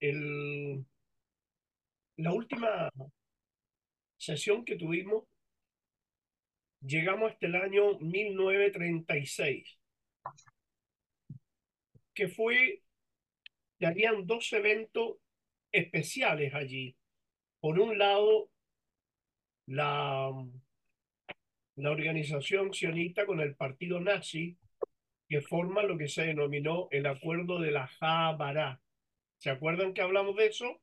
el, la última sesión que tuvimos, llegamos hasta el año 1936, que fue, que habían dos eventos especiales allí. Por un lado, la, la organización sionista con el partido nazi, que forma lo que se denominó el acuerdo de la Habará. ¿Se acuerdan que hablamos de eso?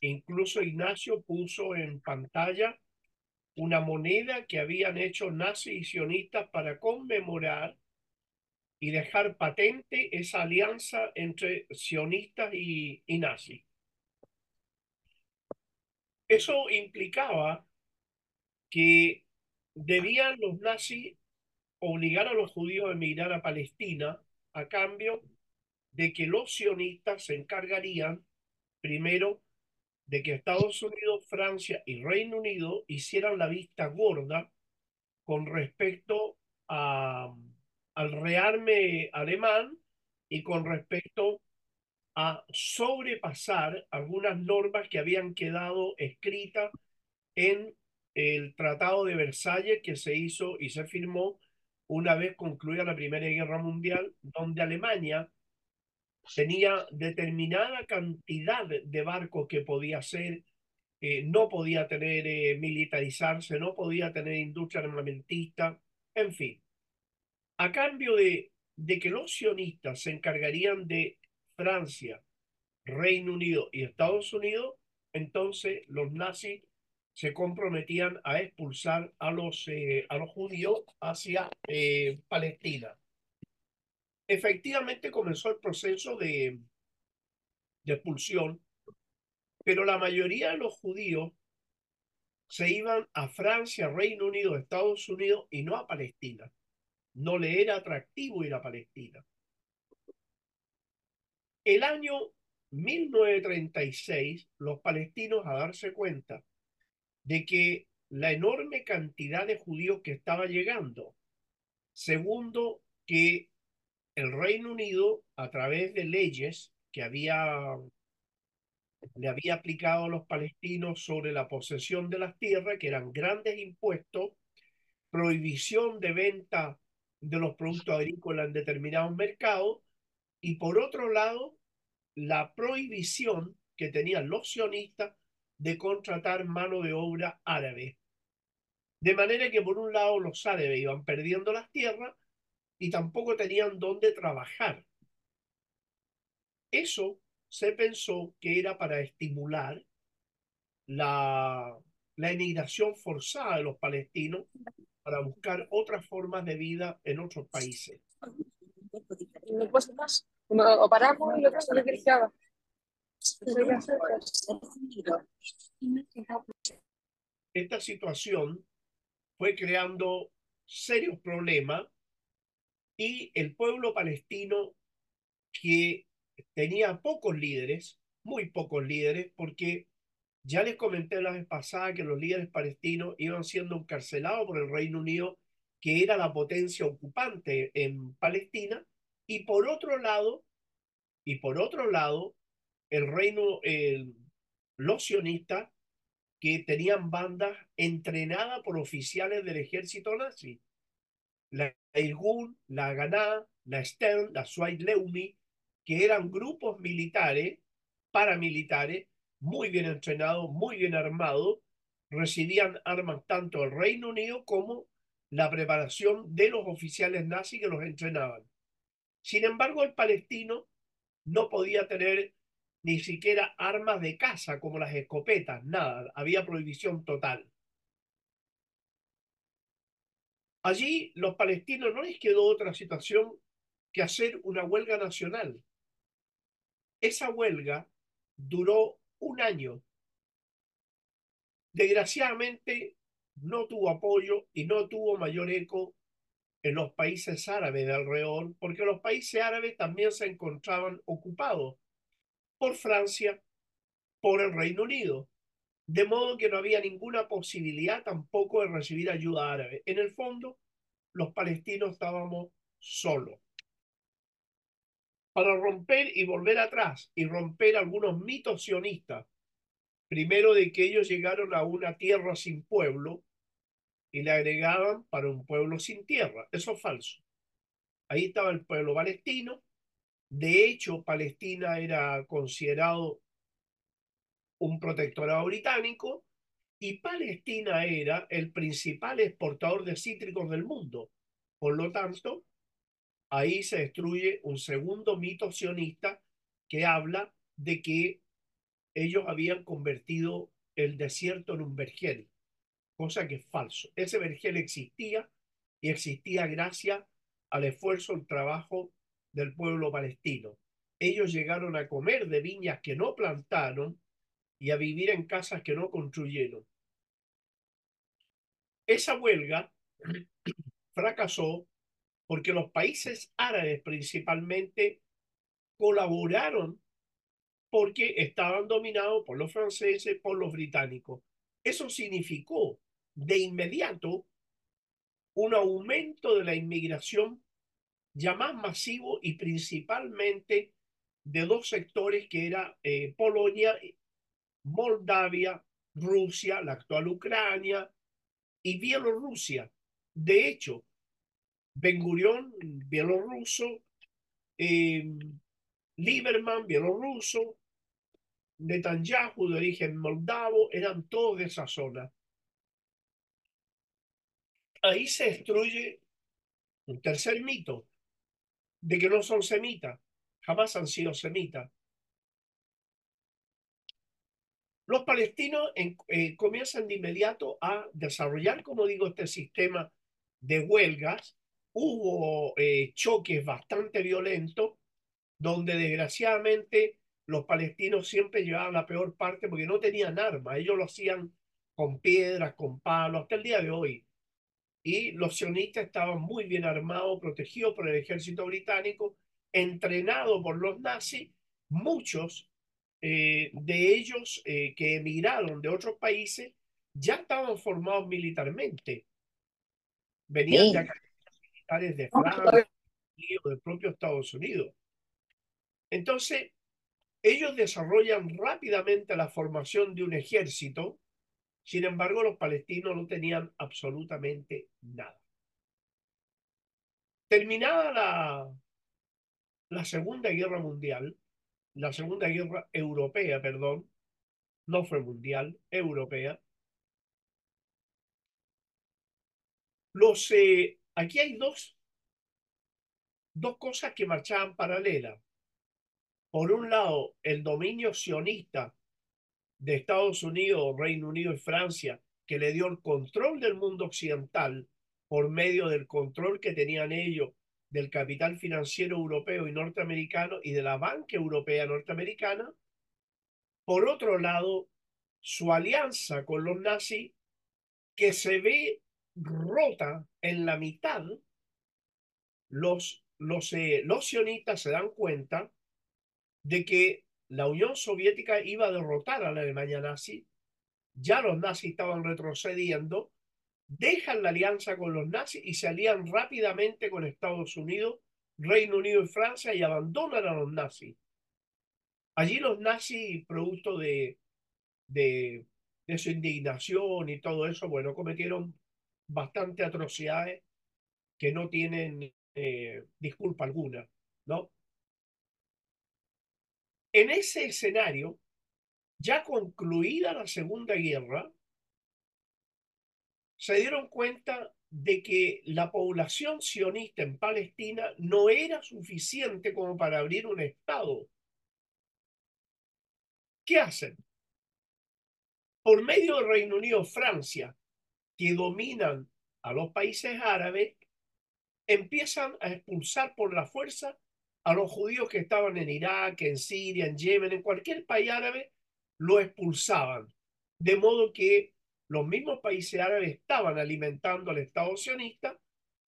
Incluso Ignacio puso en pantalla una moneda que habían hecho nazis y sionistas para conmemorar y dejar patente esa alianza entre sionistas y, y nazis. Eso implicaba que debían los nazis obligar a los judíos a emigrar a Palestina a cambio de que los sionistas se encargarían primero de que Estados Unidos, Francia y Reino Unido hicieran la vista gorda con respecto al rearme alemán y con respecto a sobrepasar algunas normas que habían quedado escritas en el Tratado de Versalles que se hizo y se firmó una vez concluida la Primera Guerra Mundial, donde Alemania tenía determinada cantidad de barcos que podía hacer, eh, no podía tener eh, militarizarse, no podía tener industria armamentista, en fin. A cambio de, que los sionistas se encargarían de Francia, Reino Unido y Estados Unidos, entonces los nazis se comprometían a expulsar a los, eh, a los judíos hacia Palestina efectivamente comenzó el proceso de, de expulsión, pero la mayoría de los judíos se iban a Francia, Reino Unido, Estados Unidos y no a Palestina. No le era atractivo ir a Palestina. El año 1936, los palestinos, a darse cuenta de que la enorme cantidad de judíos que estaba llegando, segundo, que el Reino Unido, a través de leyes que había, le había aplicado a los palestinos sobre la posesión de las tierras, que eran grandes impuestos, prohibición de venta de los productos agrícolas en determinados mercados, y por otro lado, la prohibición que tenían los sionistas de contratar mano de obra árabe. De manera que por un lado los árabes iban perdiendo las tierras y tampoco tenían dónde trabajar. Eso se pensó que era para estimular la, la emigración forzada de los palestinos para buscar otras formas de vida en otros países. O paramos y lo Esta situación fue creando serios problemas y el pueblo palestino que tenía pocos líderes, muy pocos líderes, porque ya les comenté la vez pasada que los líderes palestinos iban siendo encarcelados por el Reino Unido, que era la potencia ocupante en Palestina, y por otro lado, y por otro lado, el reino, el, los sionistas, que tenían bandas entrenadas por oficiales del ejército nazi la Irgun, la Haganah, la Stern, la Swait Leumi, que eran grupos militares, paramilitares, muy bien entrenados, muy bien armados, recibían armas tanto del Reino Unido como la preparación de los oficiales nazis que los entrenaban. Sin embargo, el palestino no podía tener ni siquiera armas de caza como las escopetas, nada, había prohibición total. Allí los palestinos no les quedó otra situación que hacer una huelga nacional. Esa huelga duró un año. Desgraciadamente no tuvo apoyo y no tuvo mayor eco en los países árabes de alrededor, porque los países árabes también se encontraban ocupados por Francia, por el Reino Unido de modo que no había ninguna posibilidad tampoco de recibir ayuda árabe. En el fondo, los palestinos estábamos solos. para romper y volver atrás y romper algunos mitos sionistas. Primero de que ellos llegaron a una tierra sin pueblo y le agregaban para un pueblo sin tierra. Eso es falso. Ahí estaba el pueblo palestino. De hecho, Palestina era considerado un protectorado británico y Palestina era el principal exportador de cítricos del mundo. Por lo tanto, ahí se destruye un segundo mito sionista que habla de que ellos habían convertido el desierto en un vergel, cosa que es falso. Ese vergel existía y existía gracias al esfuerzo, el trabajo del pueblo palestino. Ellos llegaron a comer de viñas que no plantaron y a vivir en casas que no construyeron. Esa huelga fracasó porque los países árabes principalmente colaboraron porque estaban dominados por los franceses, por los británicos. Eso significó de inmediato un aumento de la inmigración ya más masivo y principalmente de dos sectores que era eh, Polonia, Moldavia, Rusia, la actual Ucrania y Bielorrusia. De hecho, Ben Gurion, bielorruso, eh, Lieberman, bielorruso, Netanyahu de origen moldavo, eran todos de esa zona. Ahí se destruye un tercer mito, de que no son semitas, jamás han sido semitas. Los palestinos eh, comienzan de inmediato a desarrollar, como digo, este sistema de huelgas. Hubo eh, choques bastante violentos donde desgraciadamente los palestinos siempre llevaban la peor parte porque no tenían armas, ellos lo hacían con piedras, con palos, hasta el día de hoy. Y los sionistas estaban muy bien armados, protegidos por el ejército británico, entrenados por los nazis, muchos eh, de ellos eh, que emigraron de otros países ya estaban formados militarmente. Venían de acá de Francia del propio Estados Unidos. Entonces, ellos desarrollan rápidamente la formación de un ejército, sin embargo, los palestinos no tenían absolutamente nada. Terminada la, la Segunda Guerra Mundial, la Segunda Guerra Europea, perdón, no fue mundial, europea, los eh, Aquí hay dos, dos cosas que marchaban paralelas. Por un lado, el dominio sionista de Estados Unidos, Reino Unido y Francia, que le dio el control del mundo occidental por medio del control que tenían ellos del capital financiero europeo y norteamericano y de la banca europea norteamericana. Por otro lado, su alianza con los nazis, que se ve rota en la mitad, los, los, eh, los sionistas se dan cuenta de que la Unión Soviética iba a derrotar a la Alemania nazi, ya los nazis estaban retrocediendo, dejan la alianza con los nazis y se alían rápidamente con Estados Unidos, Reino Unido y Francia y abandonan a los nazis. Allí los nazis, producto de, de, de su indignación y todo eso, bueno, cometieron bastante atrocidades que no tienen eh, disculpa alguna, ¿no? En ese escenario, ya concluida la Segunda Guerra, se dieron cuenta de que la población sionista en Palestina no era suficiente como para abrir un Estado. ¿Qué hacen? Por medio del Reino Unido, Francia, que dominan a los países árabes empiezan a expulsar por la fuerza a los judíos que estaban en Irak, en Siria, en Yemen, en cualquier país árabe, lo expulsaban. De modo que los mismos países árabes estaban alimentando al Estado sionista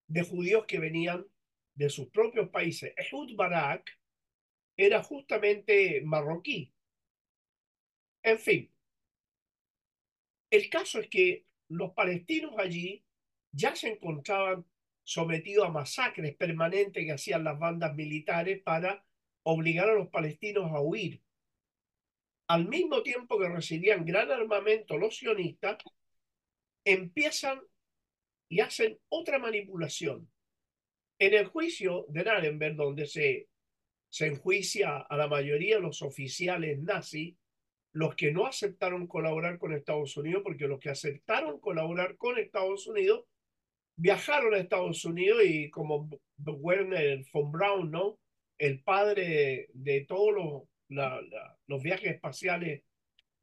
de judíos que venían de sus propios países. Ehud Barak era justamente marroquí. En fin, el caso es que los palestinos allí ya se encontraban sometidos a masacres permanentes que hacían las bandas militares para obligar a los palestinos a huir. Al mismo tiempo que recibían gran armamento los sionistas, empiezan y hacen otra manipulación. En el juicio de Nuremberg, donde se, se enjuicia a la mayoría de los oficiales nazis, los que no aceptaron colaborar con Estados Unidos, porque los que aceptaron colaborar con Estados Unidos viajaron a Estados Unidos y como Werner von Braun, ¿no? El padre de, todos los, los viajes espaciales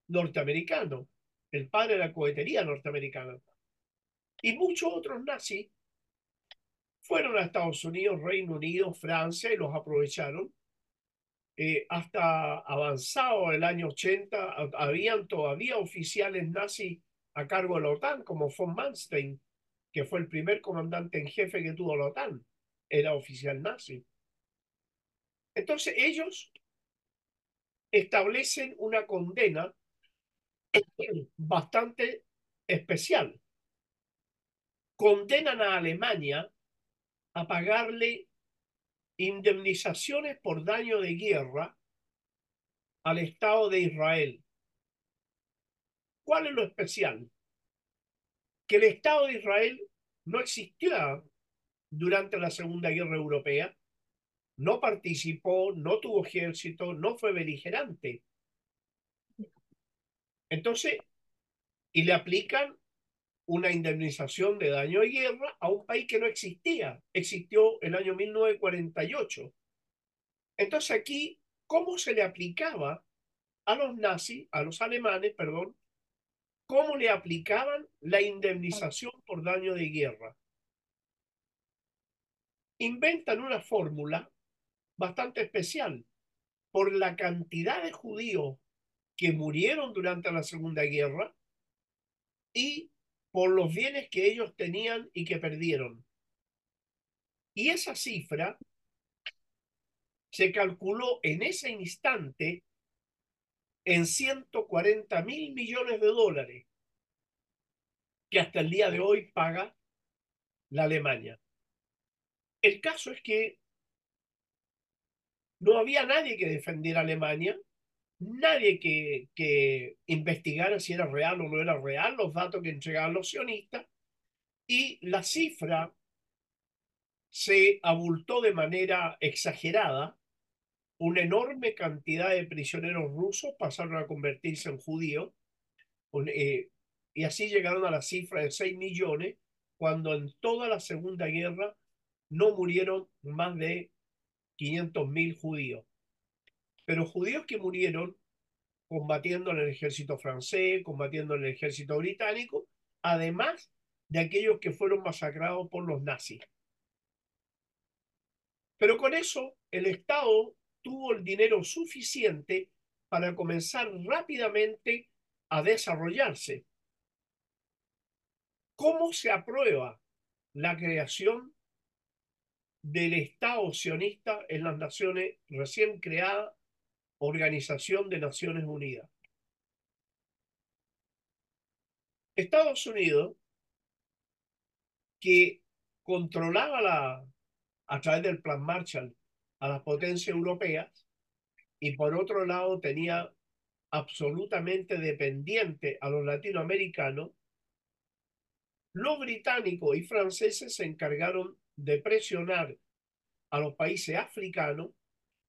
norteamericanos, el padre de la cohetería norteamericana. Y muchos otros nazis fueron a Estados Unidos, Reino Unido, Francia y los aprovecharon. Eh, hasta avanzado el año 80, habían todavía oficiales nazis a cargo de la OTAN, como von Manstein, que fue el primer comandante en jefe que tuvo la OTAN, era oficial nazi. Entonces ellos establecen una condena bastante especial. Condenan a Alemania a pagarle indemnizaciones por daño de guerra al Estado de Israel. ¿Cuál es lo especial? Que el Estado de Israel no existía durante la Segunda Guerra Europea, no participó, no tuvo ejército, no fue beligerante. Entonces, y le aplican una indemnización de daño de guerra a un país que no existía. Existió el año 1948. Entonces aquí, ¿cómo se le aplicaba a los nazis, a los alemanes, perdón, cómo le aplicaban la indemnización por daño de guerra? Inventan una fórmula bastante especial por la cantidad de judíos que murieron durante la Segunda Guerra y por los bienes que ellos tenían y que perdieron. Y esa cifra se calculó en ese instante en 140 mil millones de dólares que hasta el día de hoy paga la Alemania. El caso es que no había nadie que defendiera a Alemania. Nadie que, que investigara si era real o no era real los datos que entregaban los sionistas. Y la cifra se abultó de manera exagerada. Una enorme cantidad de prisioneros rusos pasaron a convertirse en judíos. Eh, y así llegaron a la cifra de 6 millones cuando en toda la Segunda Guerra no murieron más de 500 mil judíos pero judíos que murieron combatiendo en el ejército francés, combatiendo en el ejército británico, además de aquellos que fueron masacrados por los nazis. Pero con eso el Estado tuvo el dinero suficiente para comenzar rápidamente a desarrollarse. ¿Cómo se aprueba la creación del Estado sionista en las naciones recién creadas Organización de Naciones Unidas. Estados Unidos, que controlaba la, a través del Plan Marshall a las potencias europeas y por otro lado tenía absolutamente dependiente a los latinoamericanos, los británicos y franceses se encargaron de presionar a los países africanos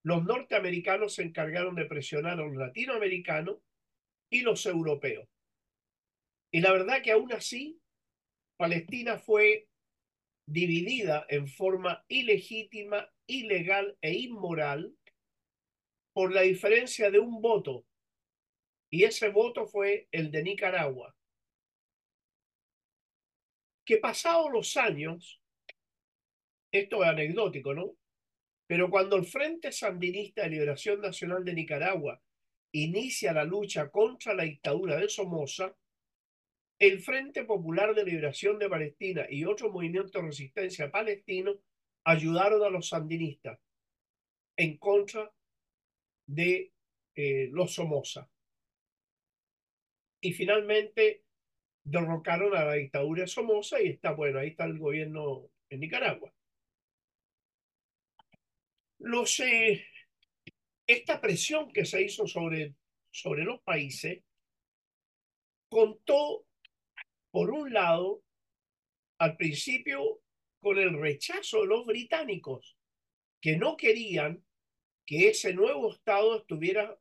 los norteamericanos se encargaron de presionar a los latinoamericanos y los europeos. Y la verdad que aún así, Palestina fue dividida en forma ilegítima, ilegal e inmoral por la diferencia de un voto. Y ese voto fue el de Nicaragua. Que pasados los años, esto es anecdótico, ¿no? Pero cuando el Frente Sandinista de Liberación Nacional de Nicaragua inicia la lucha contra la dictadura de Somoza, el Frente Popular de Liberación de Palestina y otros movimientos de resistencia palestinos ayudaron a los sandinistas en contra de eh, los Somoza. Y finalmente derrocaron a la dictadura de Somoza y está, bueno, ahí está el gobierno en Nicaragua. Esta presión que se hizo sobre, sobre los países contó, por un lado, al principio con el rechazo de los británicos, que no querían que ese nuevo Estado estuviera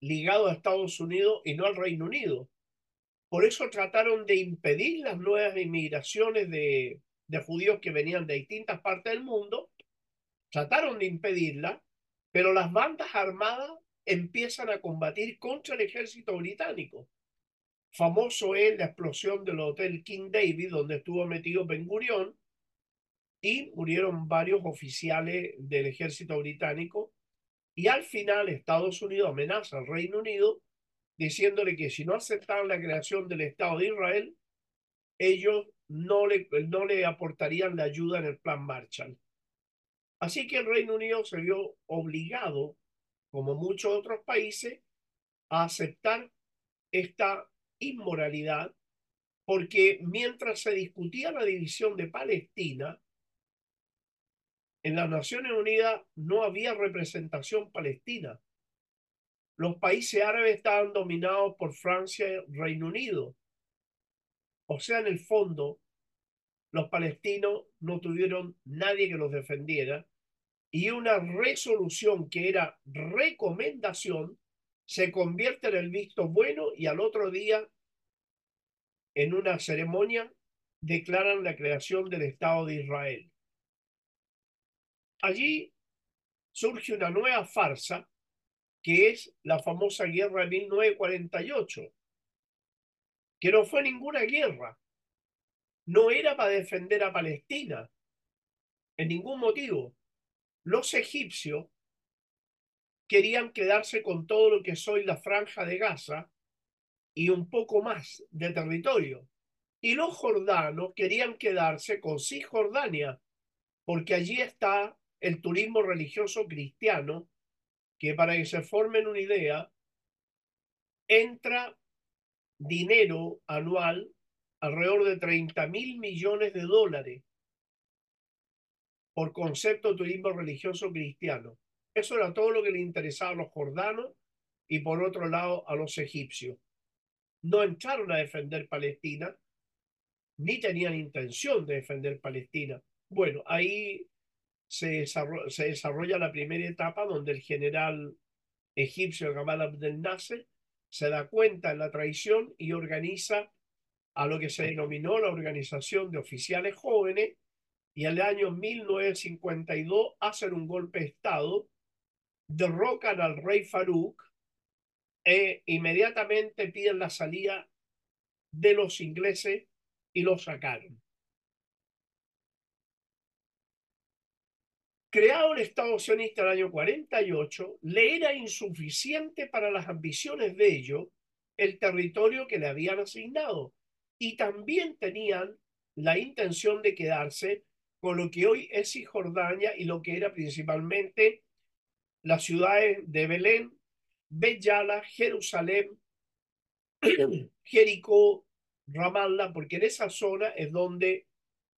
ligado a Estados Unidos y no al Reino Unido. Por eso trataron de impedir las nuevas inmigraciones de, de judíos que venían de distintas partes del mundo, trataron de impedirla, pero las bandas armadas empiezan a combatir contra el ejército británico. Famoso es la explosión del Hotel King David, donde estuvo metido Ben Gurion, y murieron varios oficiales del ejército británico. Y al final Estados Unidos amenaza al Reino Unido diciéndole que si no aceptaban la creación del Estado de Israel, ellos no le, no le aportarían la ayuda en el plan Marshall. Así que el Reino Unido se vio obligado, como muchos otros países, a aceptar esta inmoralidad, porque mientras se discutía la división de Palestina, en las Naciones Unidas no había representación palestina. Los países árabes estaban dominados por Francia y Reino Unido. O sea, en el fondo, los palestinos no tuvieron nadie que los defendiera y una resolución que era recomendación se convierte en el visto bueno y al otro día, en una ceremonia, declaran la creación del Estado de Israel. Allí surge una nueva farsa que es la famosa guerra de 1948, que no fue ninguna guerra, no era para defender a Palestina, en ningún motivo. Los egipcios querían quedarse con todo lo que soy la franja de Gaza y un poco más de territorio. Y los jordanos querían quedarse con Cisjordania, porque allí está el turismo religioso cristiano, que para que se formen una idea, entra dinero anual alrededor de 30 mil millones de dólares por concepto de turismo religioso cristiano. Eso era todo lo que le interesaba a los jordanos y por otro lado a los egipcios. No entraron a defender Palestina, ni tenían intención de defender Palestina. Bueno, ahí se desarrolla, se desarrolla la primera etapa donde el general egipcio Gamal Abdel Nasser se da cuenta de la traición y organiza a lo que se denominó la Organización de Oficiales Jóvenes y el año 1952 hacen un golpe de Estado, derrocan al rey Farouk e inmediatamente piden la salida de los ingleses y lo sacaron. Creado el Estado sionista en el año 48, le era insuficiente para las ambiciones de ellos el territorio que le habían asignado y también tenían la intención de quedarse con lo que hoy es Cisjordania y lo que era principalmente las ciudades de Belén, Beyala, Jerusalén, Jericó, Ramallah, porque en esa zona es donde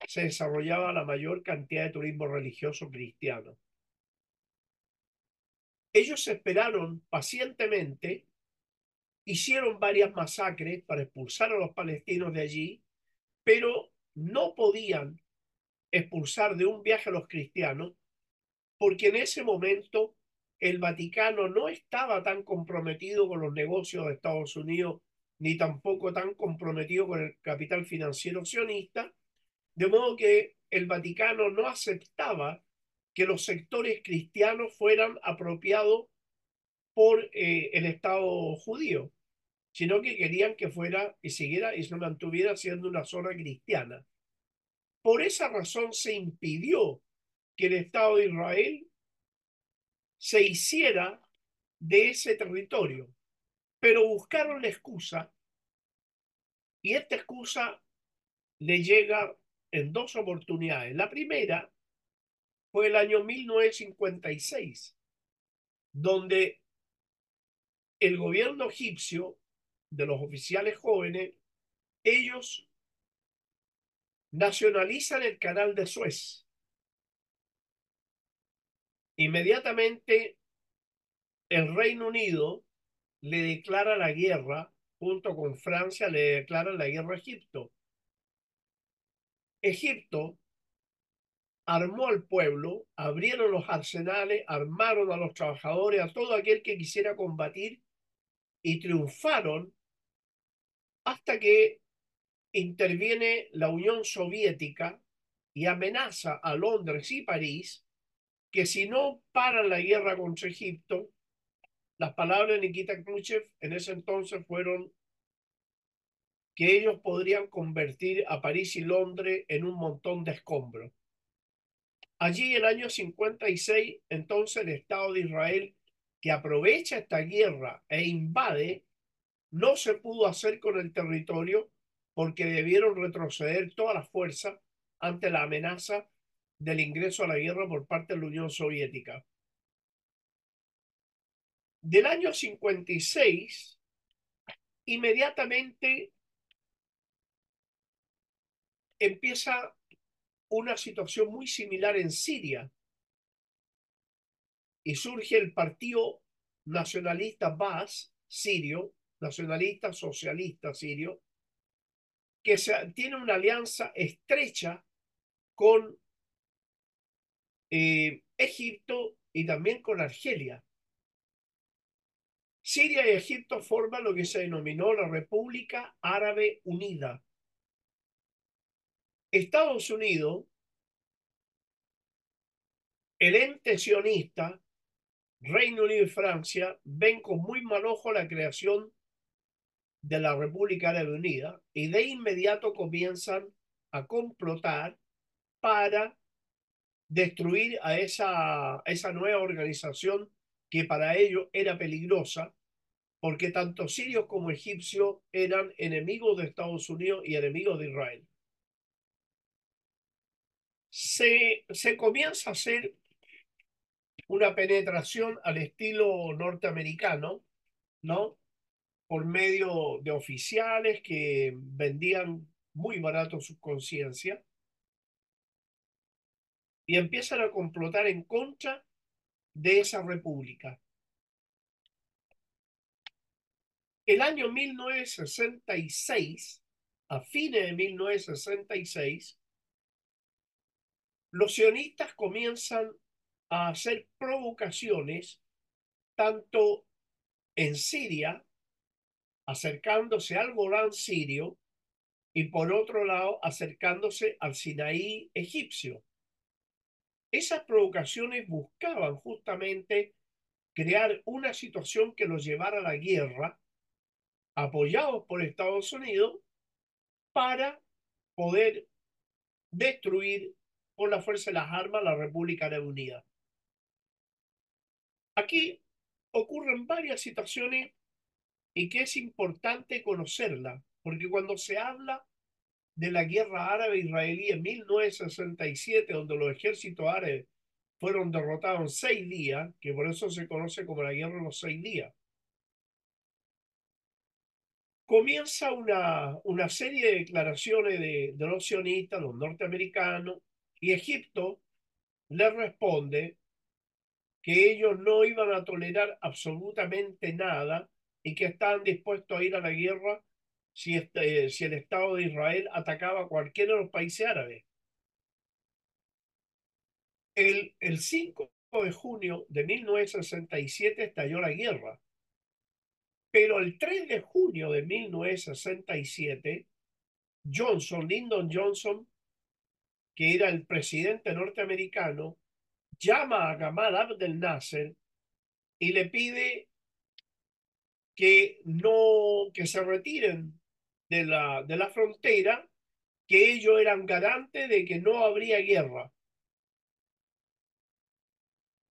se desarrollaba la mayor cantidad de turismo religioso cristiano. Ellos esperaron pacientemente hicieron varias masacres para expulsar a los palestinos de allí, pero no podían expulsar de un viaje a los cristianos porque en ese momento el Vaticano no estaba tan comprometido con los negocios de Estados Unidos ni tampoco tan comprometido con el capital financiero sionista, de modo que el Vaticano no aceptaba que los sectores cristianos fueran apropiados por eh, el Estado judío sino que querían que fuera y siguiera y se mantuviera siendo una zona cristiana. Por esa razón se impidió que el Estado de Israel se hiciera de ese territorio, pero buscaron la excusa y esta excusa le llega en dos oportunidades. La primera fue el año 1956, donde el gobierno egipcio de los oficiales jóvenes, ellos nacionalizan el canal de Suez. Inmediatamente el Reino Unido le declara la guerra, junto con Francia, le declara la guerra a Egipto. Egipto armó al pueblo, abrieron los arsenales, armaron a los trabajadores, a todo aquel que quisiera combatir y triunfaron hasta que interviene la Unión Soviética y amenaza a Londres y París que si no paran la guerra contra Egipto, las palabras de Nikita Khrushchev en ese entonces fueron que ellos podrían convertir a París y Londres en un montón de escombros. Allí, el año 56, entonces el Estado de Israel, que aprovecha esta guerra e invade, no se pudo hacer con el territorio porque debieron retroceder todas las fuerzas ante la amenaza del ingreso a la guerra por parte de la Unión Soviética. Del año 56, inmediatamente empieza una situación muy similar en Siria y surge el partido nacionalista Bas sirio, nacionalista socialista sirio, que tiene una alianza estrecha con eh, Egipto y también con Argelia. Siria y Egipto forman lo que se denominó la República Árabe Unida. Estados Unidos, el ente sionista, Reino Unido y Francia ven con muy mal ojo la creación de la República Árabe Unida y de inmediato comienzan a complotar para destruir a esa, esa nueva organización que para ellos era peligrosa, porque tanto sirios como egipcios eran enemigos de Estados Unidos y enemigos de Israel. Se, se comienza a hacer una penetración al estilo norteamericano, ¿no? Por medio de oficiales que vendían muy barato su conciencia y empiezan a complotar en contra de esa república. El año 1966, a fines de 1966, los sionistas comienzan a hacer provocaciones tanto en Siria, acercándose al Golán sirio, y por otro lado, acercándose al Sinaí egipcio. Esas provocaciones buscaban justamente crear una situación que los llevara a la guerra, apoyados por Estados Unidos, para poder destruir con la fuerza de las armas la República de Unida. Aquí ocurren varias situaciones y que es importante conocerla, porque cuando se habla de la guerra árabe-israelí en 1967, donde los ejércitos árabes fueron derrotados en seis días, que por eso se conoce como la guerra de los seis días. Comienza una, una serie de declaraciones de, de los sionistas, los norteamericanos, y Egipto le responde que ellos no iban a tolerar absolutamente nada y que estaban dispuestos a ir a la guerra si, este, si el Estado de Israel atacaba a cualquiera de los países árabes. El, el 5 de junio de 1967 estalló la guerra, pero el 3 de junio de 1967, Johnson, Lyndon Johnson, que era el presidente norteamericano, llama a Gamal Abdel Nasser y le pide que no que se retiren de la, de la frontera que ellos eran garantes de que no habría guerra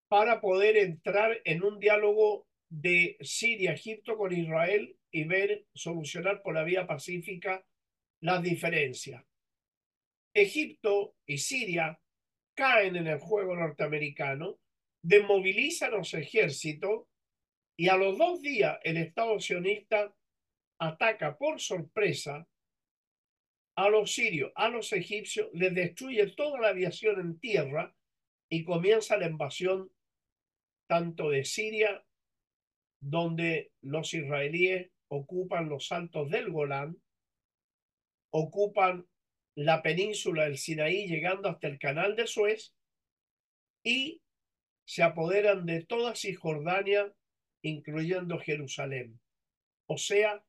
para poder entrar en un diálogo de Siria-Egipto con Israel y ver solucionar por la vía pacífica las diferencias. Egipto y Siria caen en el juego norteamericano, desmovilizan los ejércitos y a los dos días el Estado sionista ataca por sorpresa a los sirios, a los egipcios, les destruye toda la aviación en tierra y comienza la invasión tanto de Siria donde los israelíes ocupan los altos del Golán, ocupan la península del Sinaí llegando hasta el canal de Suez y se apoderan de toda Cisjordania, incluyendo Jerusalén. O sea,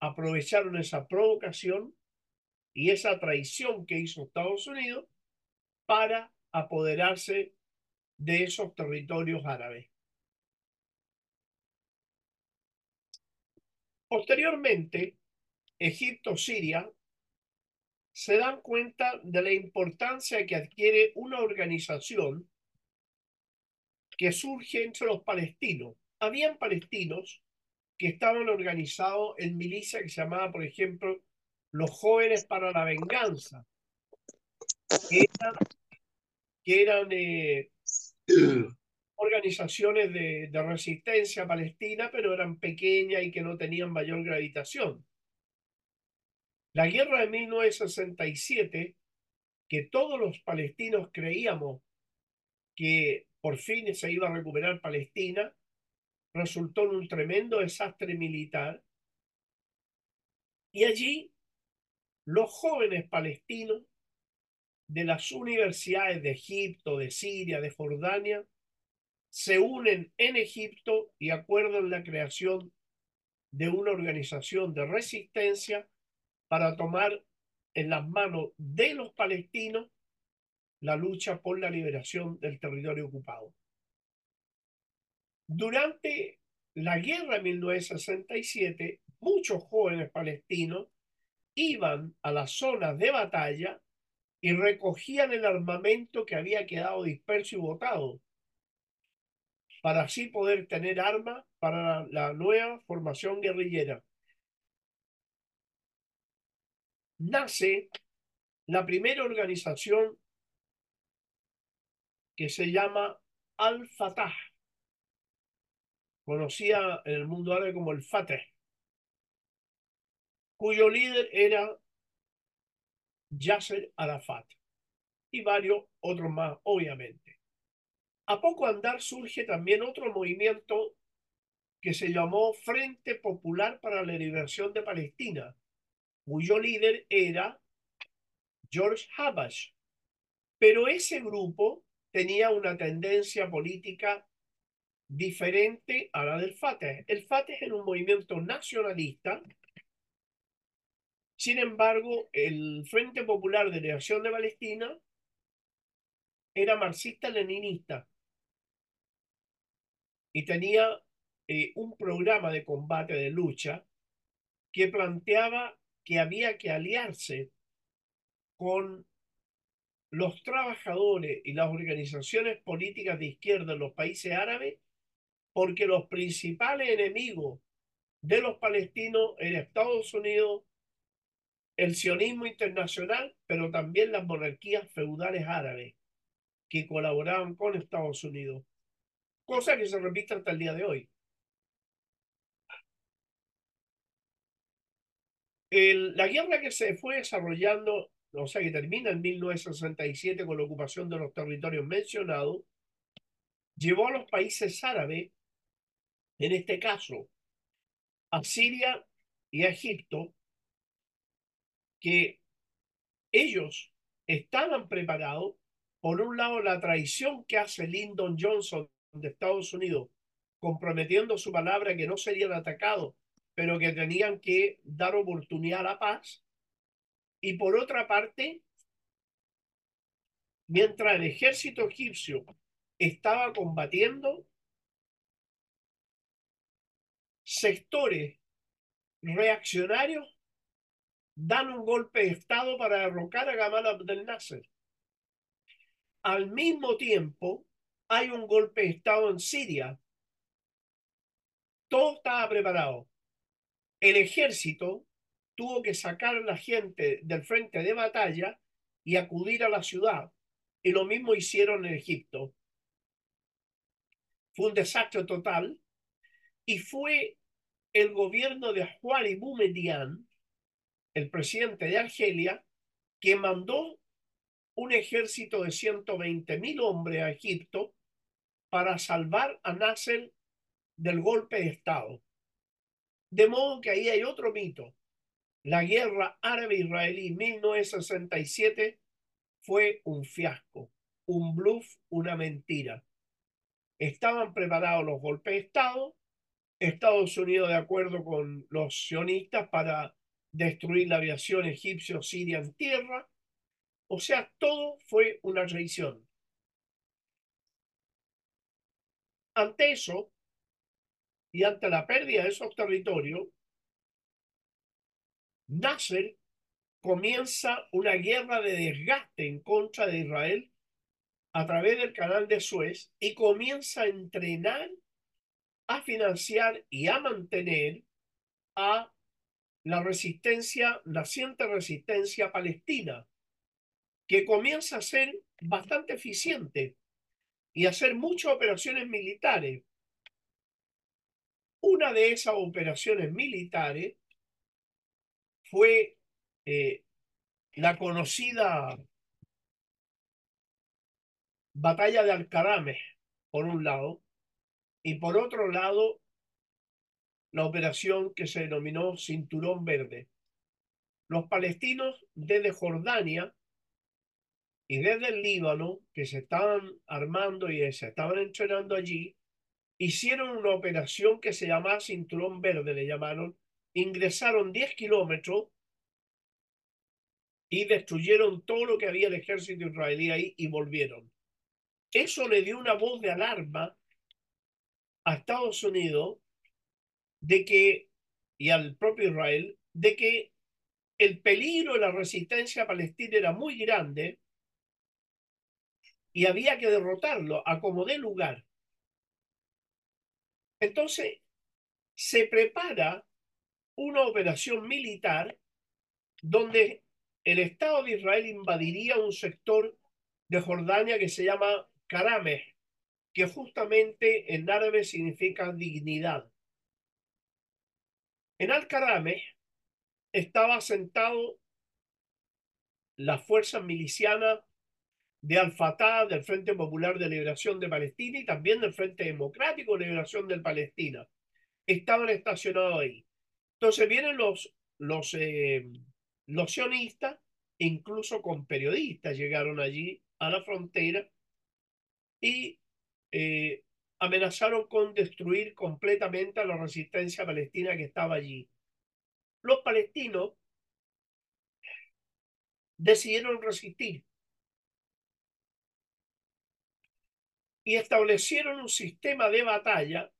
aprovecharon esa provocación y esa traición que hizo Estados Unidos para apoderarse de esos territorios árabes. Posteriormente, Egipto-Siria se dan cuenta de la importancia que adquiere una organización que surge entre los palestinos. Habían palestinos que estaban organizados en milicia que se llamaba, por ejemplo, los jóvenes para la venganza, que eran, eh, organizaciones de, de, resistencia palestina, pero eran pequeñas y que no tenían mayor gravitación. La guerra de 1967, que todos los palestinos creíamos que por fin se iba a recuperar Palestina, resultó en un tremendo desastre militar. Y allí los jóvenes palestinos de las universidades de Egipto, de Siria, de Jordania, se unen en Egipto y acuerdan la creación de una organización de resistencia para tomar en las manos de los palestinos la lucha por la liberación del territorio ocupado. Durante la guerra de 1967, muchos jóvenes palestinos iban a las zonas de batalla y recogían el armamento que había quedado disperso y botado, para así poder tener armas para la nueva formación guerrillera. Nace la primera organización que se llama Al-Fatah, conocida en el mundo árabe como el Fatah, cuyo líder era Yasser Arafat y varios otros más, obviamente. A poco andar surge también otro movimiento que se llamó Frente Popular para la Liberación de Palestina, cuyo líder era George Habash. Pero ese grupo tenía una tendencia política diferente a la del Fatah. El Fatah era un movimiento nacionalista. Sin embargo, el Frente Popular de Liberación de Palestina era marxista-leninista y tenía eh, un programa de combate, de lucha, que planteaba que había que aliarse con los trabajadores y las organizaciones políticas de izquierda en los países árabes porque los principales enemigos de los palestinos eran Estados Unidos, el sionismo internacional, pero también las monarquías feudales árabes que colaboraban con Estados Unidos, cosa que se repite hasta el día de hoy. la guerra que se fue desarrollando, o sea, que termina en 1967 con la ocupación de los territorios mencionados, llevó a los países árabes en este caso, a Siria y a Egipto, que ellos estaban preparados, por un lado, la traición que hace Lyndon Johnson de Estados Unidos, comprometiendo su palabra que no serían atacados, pero que tenían que dar oportunidad a la paz. Y por otra parte, mientras el ejército egipcio estaba combatiendo, sectores reaccionarios dan un golpe de Estado para derrocar a Gamal Abdel Nasser. Al mismo tiempo, hay un golpe de Estado en Siria. Todo estaba preparado. El ejército tuvo que sacar a la gente del frente de batalla y acudir a la ciudad. Y lo mismo hicieron en Egipto. Fue un desastre total y fue el gobierno de Juari Boumediene, el presidente de Argelia, que mandó un ejército de 120 mil hombres a Egipto para salvar a Nasser del golpe de Estado. De modo que ahí hay otro mito. La guerra árabe-israelí 1967 fue un fiasco, un bluff, una mentira. Estaban preparados los golpes de Estado, Estados Unidos de acuerdo con los sionistas para destruir la aviación egipcio-siria en tierra. O sea, todo fue una traición. Ante eso, y ante la pérdida de esos territorios, Nasser comienza una guerra de desgaste en contra de Israel a través del canal de Suez y comienza a entrenar, a financiar y a mantener a la resistencia, naciente resistencia palestina, que comienza a ser bastante eficiente y a hacer muchas operaciones militares. Una de esas operaciones militares fue eh, la conocida batalla de Alcarame, por un lado, y por otro lado, la operación que se denominó Cinturón Verde. Los palestinos desde Jordania y desde el Líbano, que se estaban armando y se estaban entrenando allí, hicieron una operación que se llamaba Cinturón Verde, le llamaron, ingresaron 10 kilómetros y destruyeron todo lo que había el ejército israelí ahí y volvieron. Eso le dio una voz de alarma a Estados Unidos de que, y al propio Israel, de que el peligro de la resistencia palestina era muy grande y había que derrotarlo a como dé lugar. Entonces, se prepara una operación militar donde el Estado de Israel invadiría un sector de Jordania que se llama Karame, que justamente en árabe significa dignidad. En Al-Karame estaba sentado la fuerza miliciana de Al-Fatah, del Frente Popular de Liberación de Palestina y también del Frente Democrático de Liberación de Palestina. Estaban estacionados ahí. Entonces vienen los, los, eh, los sionistas, incluso con periodistas, llegaron allí a la frontera y eh, amenazaron con destruir completamente a la resistencia palestina que estaba allí. Los palestinos decidieron resistir y establecieron un sistema de batalla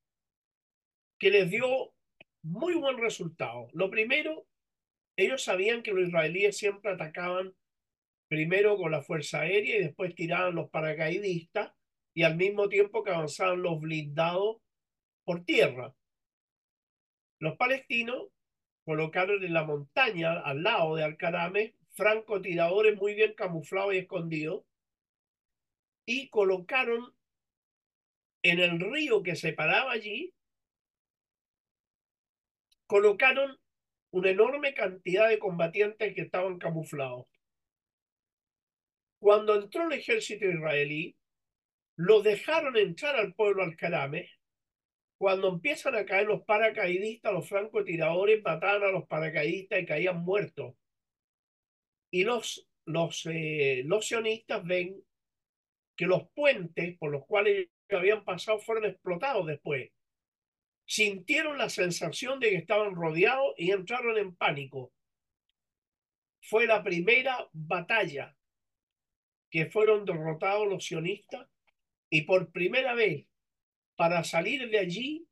que les dio muy buen resultado. Lo primero, ellos sabían que los israelíes siempre atacaban primero con la fuerza aérea y después tiraban los paracaidistas y al mismo tiempo que avanzaban los blindados por tierra. Los palestinos colocaron en la montaña al lado de Alcarame francotiradores muy bien camuflados y escondidos y colocaron en el río que separaba allí colocaron una enorme cantidad de combatientes que estaban camuflados. Cuando entró el ejército israelí, lo dejaron entrar al pueblo al-Karame. Cuando empiezan a caer los paracaidistas, los francotiradores mataban a los paracaidistas y caían muertos. Y los, los, eh, los sionistas ven que los puentes por los cuales habían pasado fueron explotados después sintieron la sensación de que estaban rodeados y entraron en pánico. Fue la primera batalla que fueron derrotados los sionistas y por primera vez para salir de allí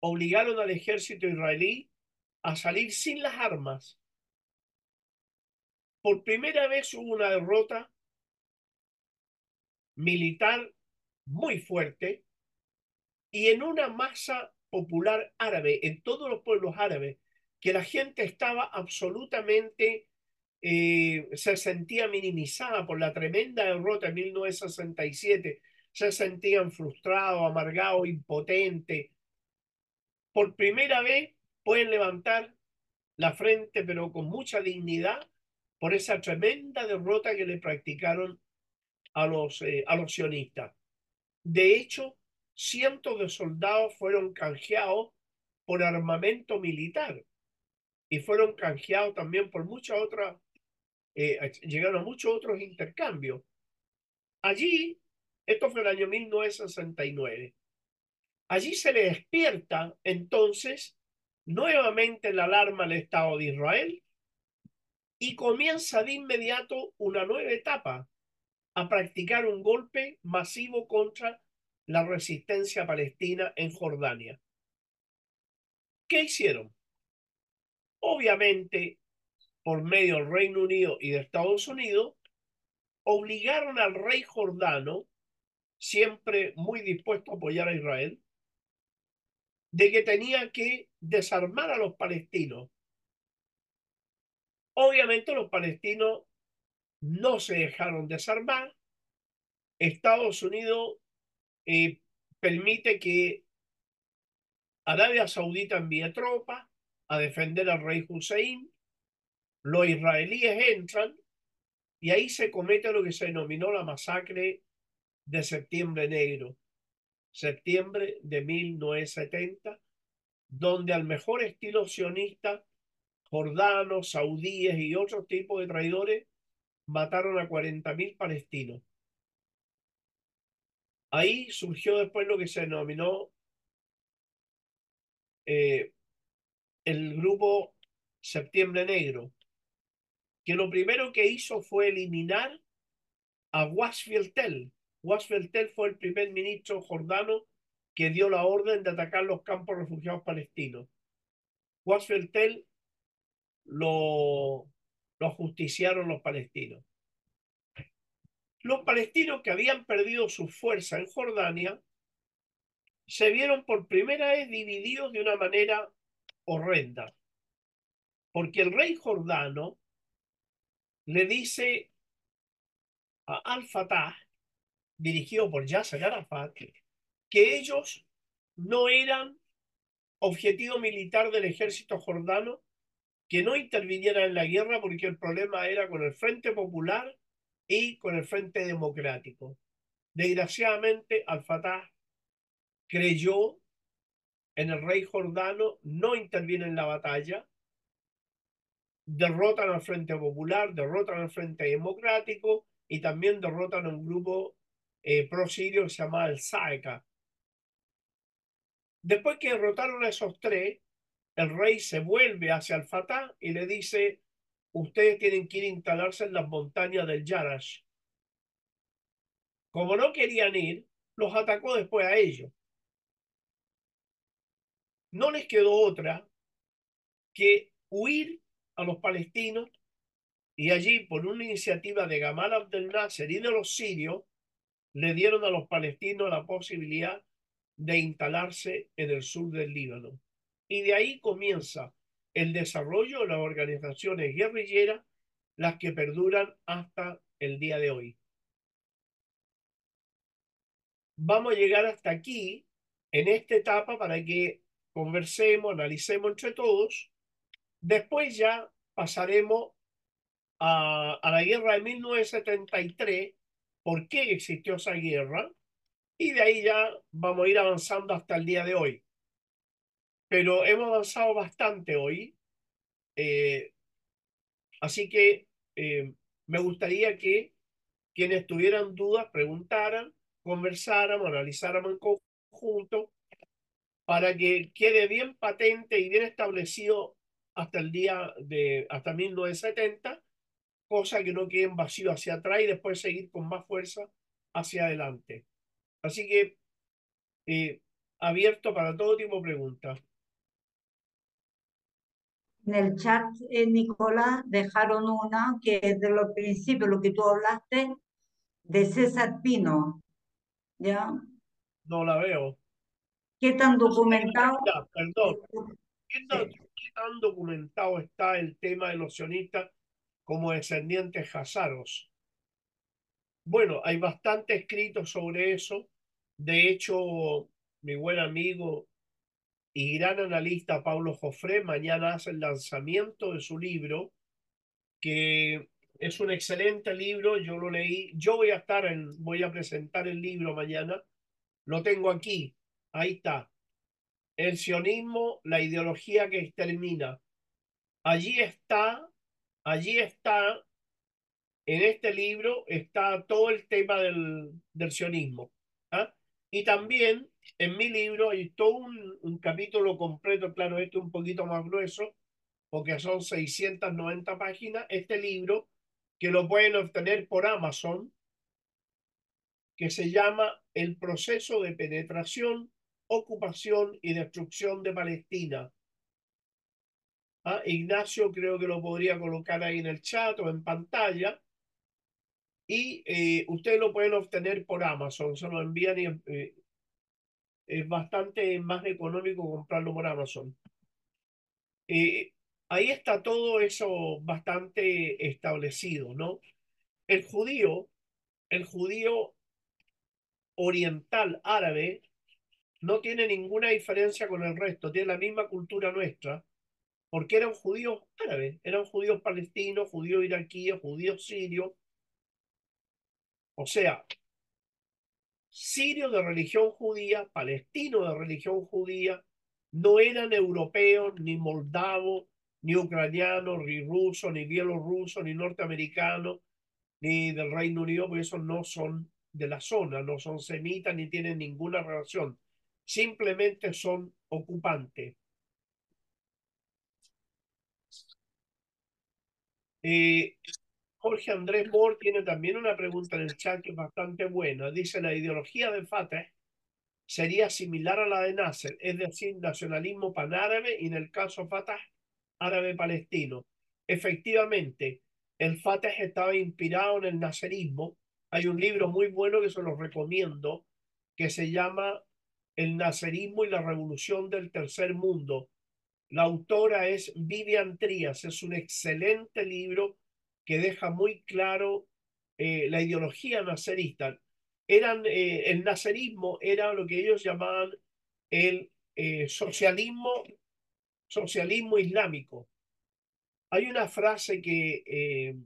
obligaron al ejército israelí a salir sin las armas. Por primera vez hubo una derrota militar muy fuerte y en una masa popular árabe, en todos los pueblos árabes, que la gente estaba absolutamente, eh, se sentía minimizada por la tremenda derrota en 1967, se sentían frustrados, amargados, impotentes. Por primera vez pueden levantar la frente, pero con mucha dignidad, por esa tremenda derrota que le practicaron a los, eh, a los sionistas. De hecho, cientos de soldados fueron canjeados por armamento militar y fueron canjeados también por muchas otras, eh, llegaron a muchos otros intercambios. Allí, esto fue el año 1969, allí se le despierta entonces nuevamente la alarma al Estado de Israel y comienza de inmediato una nueva etapa a practicar un golpe masivo contra la resistencia palestina en Jordania. ¿Qué hicieron? Obviamente, por medio del Reino Unido y de Estados Unidos, obligaron al rey jordano, siempre muy dispuesto a apoyar a Israel, de que tenía que desarmar a los palestinos. Obviamente los palestinos no se dejaron desarmar. Estados Unidos eh, permite que Arabia Saudita envía tropas a defender al rey Hussein, los israelíes entran y ahí se comete lo que se denominó la masacre de Septiembre Negro, septiembre de 1970, donde al mejor estilo sionista, jordanos, saudíes y otros tipos de traidores mataron a 40.000 palestinos. Ahí surgió después lo que se denominó eh, el grupo Septiembre Negro, que lo primero que hizo fue eliminar a Wasfield Tell. Wasfield Tell fue el primer ministro jordano que dio la orden de atacar los campos refugiados palestinos. Wasfield Tell lo, lo justiciaron los palestinos. Los palestinos que habían perdido su fuerza en Jordania se vieron por primera vez divididos de una manera horrenda, porque el rey jordano le dice a Al-Fatah, dirigido por Yasser Arafat, que ellos no eran objetivo militar del ejército jordano, que no intervinieran en la guerra porque el problema era con el Frente Popular y con el Frente Democrático. Desgraciadamente, Al-Fatah creyó en el rey jordano, no interviene en la batalla, derrotan al Frente Popular, derrotan al Frente Democrático y también derrotan a un grupo eh, pro-sirio que se llama el Saeka. Después que derrotaron a esos tres, el rey se vuelve hacia el Fatah y le dice, ustedes tienen que ir a instalarse en las montañas del Yarash. Como no querían ir, los atacó después a ellos no les quedó otra que huir a los palestinos y allí, por una iniciativa de Gamal Abdel Nasser y de los sirios, le dieron a los palestinos la posibilidad de instalarse en el sur del Líbano. Y de ahí comienza el desarrollo de las organizaciones guerrilleras, las que perduran hasta el día de hoy. Vamos a llegar hasta aquí, en esta etapa, para que conversemos, analicemos entre todos. Después ya pasaremos a, la guerra de 1973, por qué existió esa guerra, y de ahí ya vamos a ir avanzando hasta el día de hoy. Pero hemos avanzado bastante hoy, eh, así que eh, me gustaría que quienes tuvieran dudas preguntaran, conversáramos, analizáramos en conjunto para que quede bien patente y bien establecido hasta el día de, hasta 1970, cosa que no quede en vacío hacia atrás y después seguir con más fuerza hacia adelante. Así que eh, abierto para todo tipo de preguntas. En el chat, eh, Nicolás, dejaron una que es de los principios, lo que tú hablaste, de César Pino. ¿Ya? No la veo. ¿Qué tan documentado? perdón. ¿Qué tan, documentado está el tema de los sionistas como descendientes hazaros? Bueno, hay bastante escrito sobre eso. De hecho, mi buen amigo y gran analista Pablo Jofré mañana hace el lanzamiento de su libro, que es un excelente libro. Yo lo leí. Yo voy a estar en, voy a presentar el libro mañana Lo tengo aquí. Ahí está. El sionismo, la ideología que extermina. Allí está, allí está, en este libro está todo el tema del, del sionismo. ¿ah? Y también en mi libro hay todo un, capítulo completo, claro, este un poquito más grueso, porque son 690 páginas. Este libro, que lo pueden obtener por Amazon, que se llama El proceso de penetración, ocupación y destrucción de Palestina. Ah, Ignacio creo que lo podría colocar ahí en el chat o en pantalla. Y eh, ustedes lo pueden obtener por Amazon, se lo envían y eh, es bastante más económico comprarlo por Amazon. Eh, ahí está todo eso bastante establecido, ¿no? El judío, el judío oriental árabe no tiene ninguna diferencia con el resto, tiene la misma cultura nuestra, porque eran judíos árabes, eran judíos palestinos, judíos iraquíes, judíos sirios. O sea, sirio de religión judía, palestino de religión judía, no eran europeos, ni moldavos, ni ucranianos, ni rusos, ni bielorrusos, ni norteamericanos, ni del Reino Unido, porque esos no son de la zona, no son semitas ni tienen ninguna relación, simplemente son ocupantes. Eh, Jorge Andrés Moore tiene también una pregunta en el chat que es bastante buena. Dice, la ideología de Fatah sería similar a la de Nasser, es decir, nacionalismo panárabe y en el caso Fatah, árabe-palestino. Efectivamente, el Fatah estaba inspirado en el nacerismo. Hay un libro muy bueno que se lo recomiendo, que se llama El nacerismo y la revolución del tercer mundo. La autora es Vivian Trías, es un excelente libro que deja muy claro eh, la ideología nacerista. Eran, eh, el nacerismo era lo que ellos llamaban el eh, socialismo, socialismo islámico. Hay una frase que,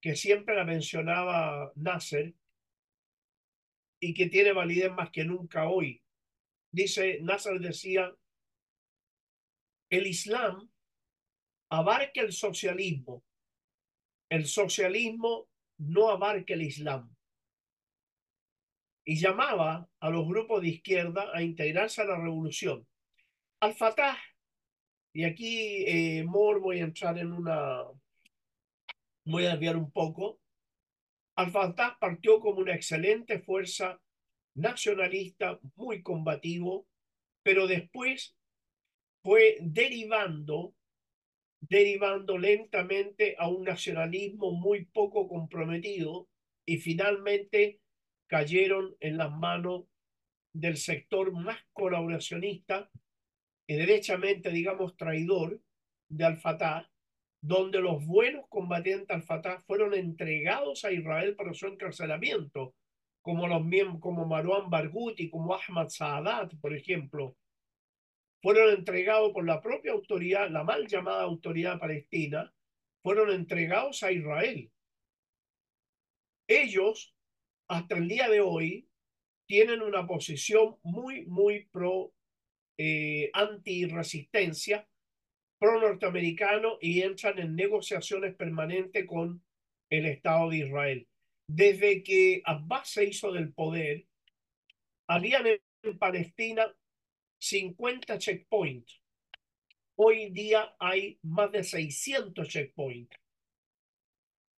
que siempre la mencionaba Nasser y que tiene validez más que nunca hoy. Dice, Nasser decía, el Islam abarca el socialismo, el socialismo no abarca el Islam. Y llamaba a los grupos de izquierda a integrarse a la revolución. Al-Fatah, y aquí, eh, Mor, voy a entrar en una. Voy a desviar un poco. Al-Fatah partió como una excelente fuerza nacionalista, muy combativo, pero después fue derivando derivando lentamente a un nacionalismo muy poco comprometido y finalmente cayeron en las manos del sector más colaboracionista y derechamente, digamos, traidor de Al-Fatah, donde los buenos combatientes Al-Fatah fueron entregados a Israel para su encarcelamiento, como los como Marwan Barghouti, como Ahmad Saadat, por ejemplo, fueron entregados por la propia autoridad, la mal llamada autoridad palestina, fueron entregados a Israel. Ellos, hasta el día de hoy, tienen una posición muy, muy pro eh, anti-resistencia, pro norteamericano y entran en negociaciones permanentes con el Estado de Israel. Desde que Abbas se hizo del poder, habían en Palestina 50 checkpoints. Hoy día hay más de 600 checkpoints.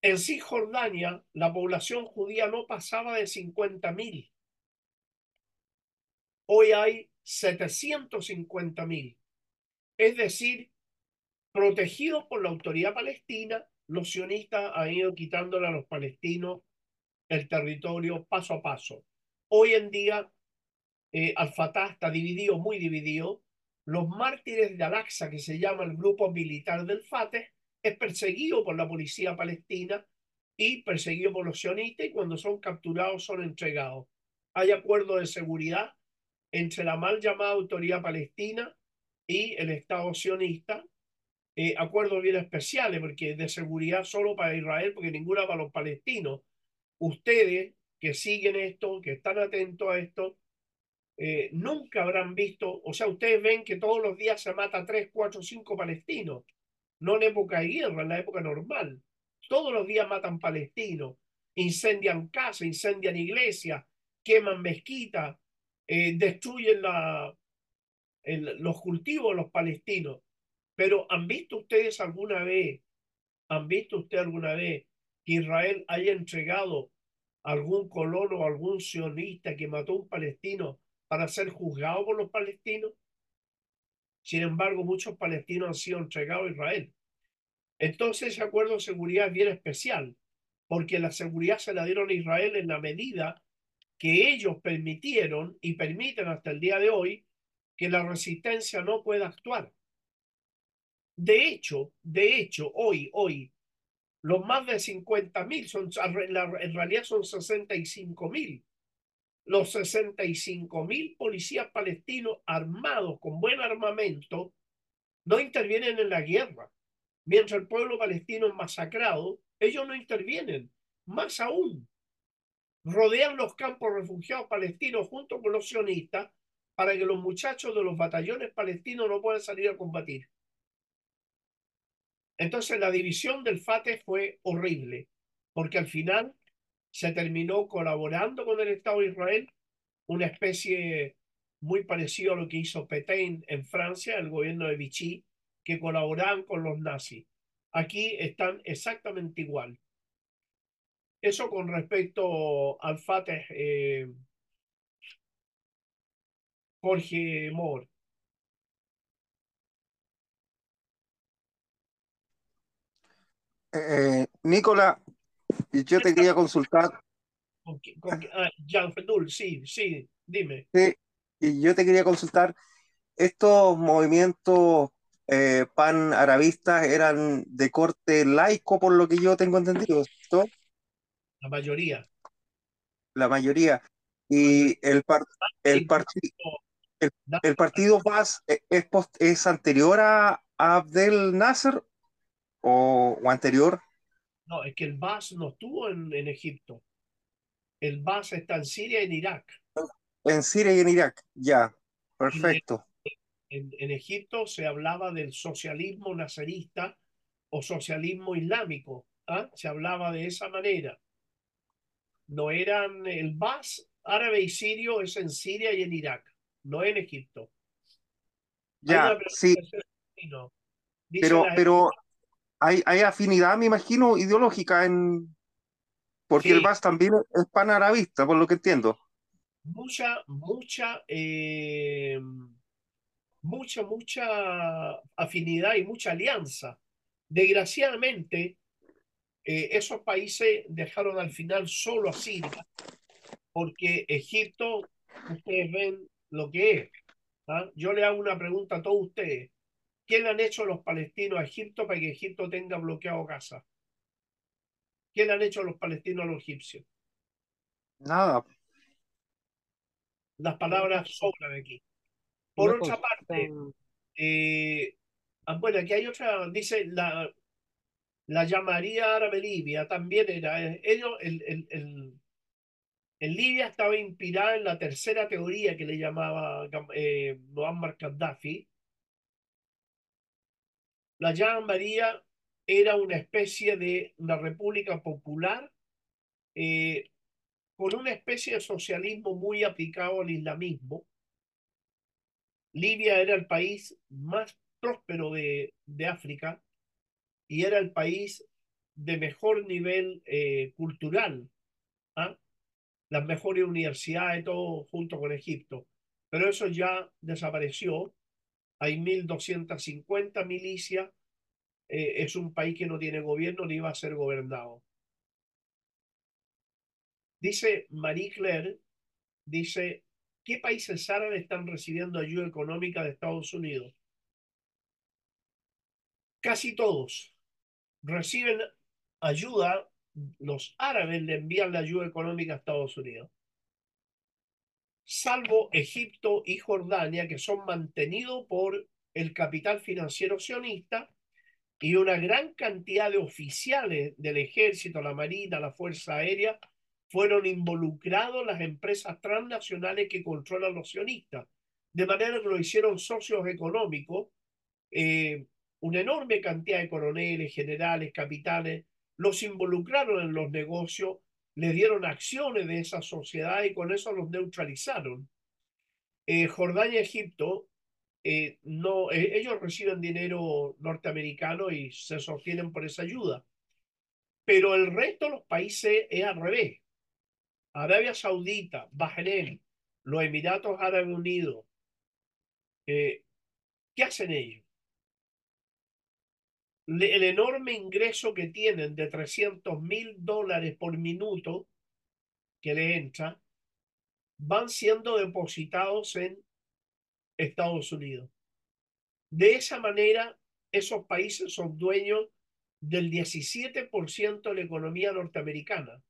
En Cisjordania, la población judía no pasaba de 50.000. Hoy hay 750.000. Es decir, protegidos por la autoridad palestina, los sionistas han ido quitándole a los palestinos el territorio paso a paso. Hoy en día eh, Al-Fatah está dividido, muy dividido. Los mártires de Al-Aqsa, que se llama el grupo militar del Fatah, es perseguido por la policía palestina y perseguido por los sionistas y cuando son capturados son entregados. Hay acuerdo de seguridad entre la mal llamada autoridad palestina y el Estado sionista. Eh, acuerdos bien especiales porque de seguridad solo para Israel, porque ninguna para los palestinos. Ustedes que siguen esto, que están atentos a esto, eh, nunca habrán visto, o sea, ustedes ven que todos los días se mata tres, cuatro, cinco palestinos, no en época de guerra, en la época normal. Todos los días matan palestinos, incendian casas, incendian iglesias, queman mezquitas, eh, destruyen los cultivos de los palestinos. Pero ¿han visto ustedes alguna vez, han visto usted alguna vez que Israel haya entregado algún colono o algún sionista que mató a un palestino para ser juzgado por los palestinos? Sin embargo, muchos palestinos han sido entregados a Israel. Entonces ese acuerdo de seguridad es bien especial, porque la seguridad se la dieron a Israel en la medida que ellos permitieron y permiten hasta el día de hoy que la resistencia no pueda actuar. De hecho, de hecho, hoy, hoy, los más de 50 mil, en realidad son 65 mil, los 65 mil policías palestinos armados con buen armamento no intervienen en la guerra. Mientras el pueblo palestino es masacrado, ellos no intervienen. Más aún, rodean los campos refugiados palestinos junto con los sionistas para que los muchachos de los batallones palestinos no puedan salir a combatir. Entonces la división del FATE fue horrible, porque al final se terminó colaborando con el Estado de Israel, una especie muy parecida a lo que hizo Petain en Francia, el gobierno de Vichy, que colaboraban con los nazis. Aquí están exactamente igual. Eso con respecto al FATE, eh, Jorge Moore. Eh, Nicola, yo te quería consultar. Ah, sí, sí, dime. Sí, y yo te quería consultar, estos movimientos eh, pan-arabistas eran de corte laico, por lo que yo tengo entendido, ¿cierto? La mayoría. La mayoría. Y el, el, partido el, partido VAS es, es anterior a, Abdel Nasser o, anterior? No, es que el BAS no estuvo en, en Egipto. El BAS está en Siria y en Irak. En Siria y en Irak, ya, perfecto. En, en, Egipto se hablaba del socialismo nazarista o socialismo islámico. ¿ah? Se hablaba de esa manera. No eran el BAS árabe y sirio, es en Siria y en Irak, no en Egipto. Ya, sí. Pero, pero hay, hay afinidad, me imagino, ideológica en. Porque el BAS también es panarabista, por lo que entiendo. Mucha, mucha, eh, mucha, mucha afinidad y mucha alianza. Desgraciadamente, eh, esos países dejaron al final solo a Siria, porque Egipto, ustedes ven lo que es. ¿ah? Yo le hago una pregunta a todos ustedes. ¿Qué le han hecho los palestinos a Egipto para que Egipto tenga bloqueado Gaza? ¿Qué le han hecho los palestinos a los egipcios? Nada. Las palabras sobran aquí. Por otra parte, eh, ah, bueno, aquí hay otra, dice la, la llamaría árabe Libia, también era, eh, ellos, el, el, el, en Libia estaba inspirada en la tercera teoría que le llamaba eh, Muammar Gaddafi, la llamaría era una especie de una república popular eh, con una especie de socialismo muy aplicado al islamismo. Libia era el país más próspero de, de África y era el país de mejor nivel eh, cultural. ¿ah? Las mejores universidades, todo junto con Egipto. Pero eso ya desapareció hay 1.250 milicias, eh, es un país que no tiene gobierno ni va a ser gobernado. Dice Marie Claire, dice, ¿qué países árabes están recibiendo ayuda económica de Estados Unidos? Casi todos reciben ayuda, los árabes le envían la ayuda económica a Estados Unidos salvo Egipto y Jordania, que son mantenidos por el capital financiero sionista y una gran cantidad de oficiales del ejército, la marina, la fuerza aérea, fueron involucrados las empresas transnacionales que controlan los sionistas, de manera que lo hicieron socios económicos, eh, una enorme cantidad de coroneles, generales, capitales, los involucraron en los negocios, le dieron acciones de esa sociedad y con eso los neutralizaron. Eh, Jordania y Egipto, eh, no, ellos reciben dinero norteamericano y se sostienen por esa ayuda. Pero el resto de los países es al revés. Arabia Saudita, Bahrein, los Emiratos Árabes Unidos, eh, ¿qué hacen ellos? El enorme ingreso que tienen de 300 mil dólares por minuto que le entra, van siendo depositados en Estados Unidos. De esa manera, esos países son dueños del 17% de la economía norteamericana.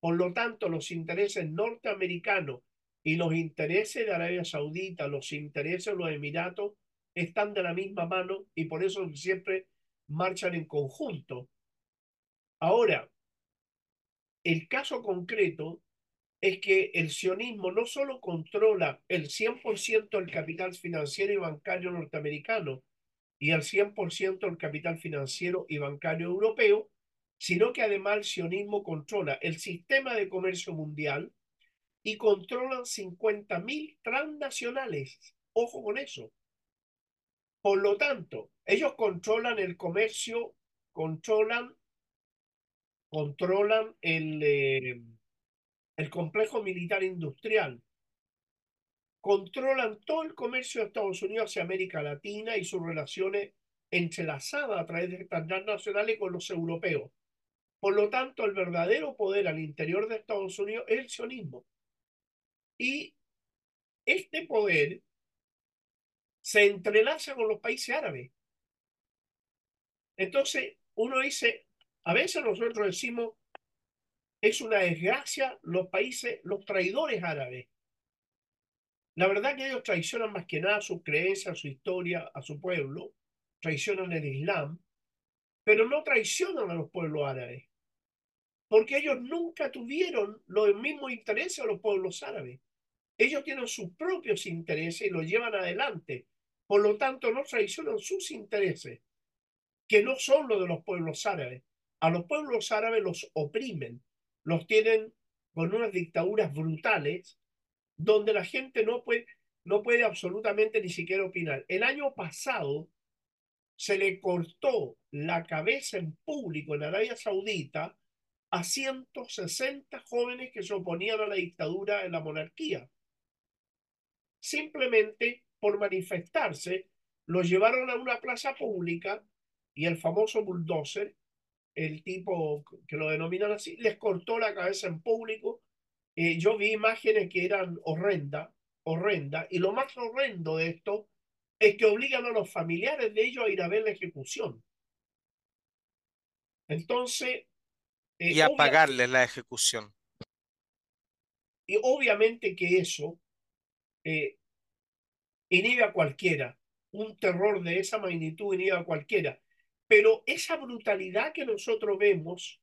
Por lo tanto, los intereses norteamericanos y los intereses de Arabia Saudita, los intereses de los Emiratos, están de la misma mano y por eso siempre marchan en conjunto. Ahora, el caso concreto es que el sionismo no solo controla el 100% del capital financiero y bancario norteamericano y el 100% del capital financiero y bancario europeo, sino que además el sionismo controla el sistema de comercio mundial y controlan 50.000 transnacionales. Ojo con eso. Por lo tanto, ellos controlan el comercio, controlan, controlan el, eh, el complejo militar industrial, controlan todo el comercio de Estados Unidos hacia América Latina y sus relaciones entrelazadas a través de estas transnacionales con los europeos. Por lo tanto, el verdadero poder al interior de Estados Unidos es el sionismo. Y este poder se entrelaza con los países árabes. Entonces, uno dice, a veces nosotros decimos, es una desgracia los países, los traidores árabes. La verdad que ellos traicionan más que nada su creencia, su historia, a su pueblo, traicionan el Islam, pero no traicionan a los pueblos árabes, porque ellos nunca tuvieron los mismos intereses a los pueblos árabes. Ellos tienen sus propios intereses y los llevan adelante. Por lo tanto, no traicionan sus intereses, que no son los de los pueblos árabes. A los pueblos árabes los oprimen, los tienen con unas dictaduras brutales, donde la gente no puede, no puede absolutamente ni siquiera opinar. El año pasado se le cortó la cabeza en público en Arabia Saudita a 160 jóvenes que se oponían a la dictadura en la monarquía. Simplemente por manifestarse, los llevaron a una plaza pública y el famoso bulldozer, el tipo que lo denominan así, les cortó la cabeza en público. Eh, yo vi imágenes que eran horrendas, horrenda, y lo más horrendo de esto es que obligan a los familiares de ellos a ir a ver la ejecución. Entonces... Eh, y a pagarles la ejecución. Y obviamente que eso eh, inhibe a cualquiera. Un terror de esa magnitud inhibe a cualquiera. Pero esa brutalidad que nosotros vemos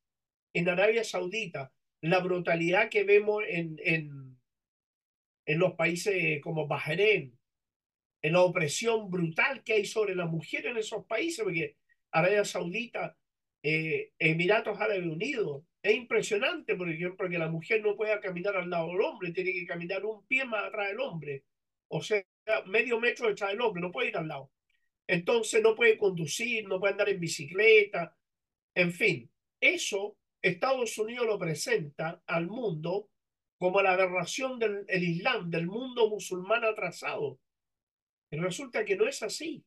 en Arabia Saudita, la brutalidad que vemos en, en, en los países como Bahrein, en la opresión brutal que hay sobre la mujer en esos países, porque Arabia Saudita, eh, Emiratos Árabes Unidos, es impresionante, por ejemplo, que la mujer no pueda caminar al lado del hombre, tiene que caminar un pie más atrás del hombre. O sea, medio metro detrás del hombre, no puede ir al lado. Entonces no puede conducir, no puede andar en bicicleta, en fin. Eso Estados Unidos lo presenta al mundo como la aberración del Islam, del mundo musulmán atrasado. Y resulta que no es así.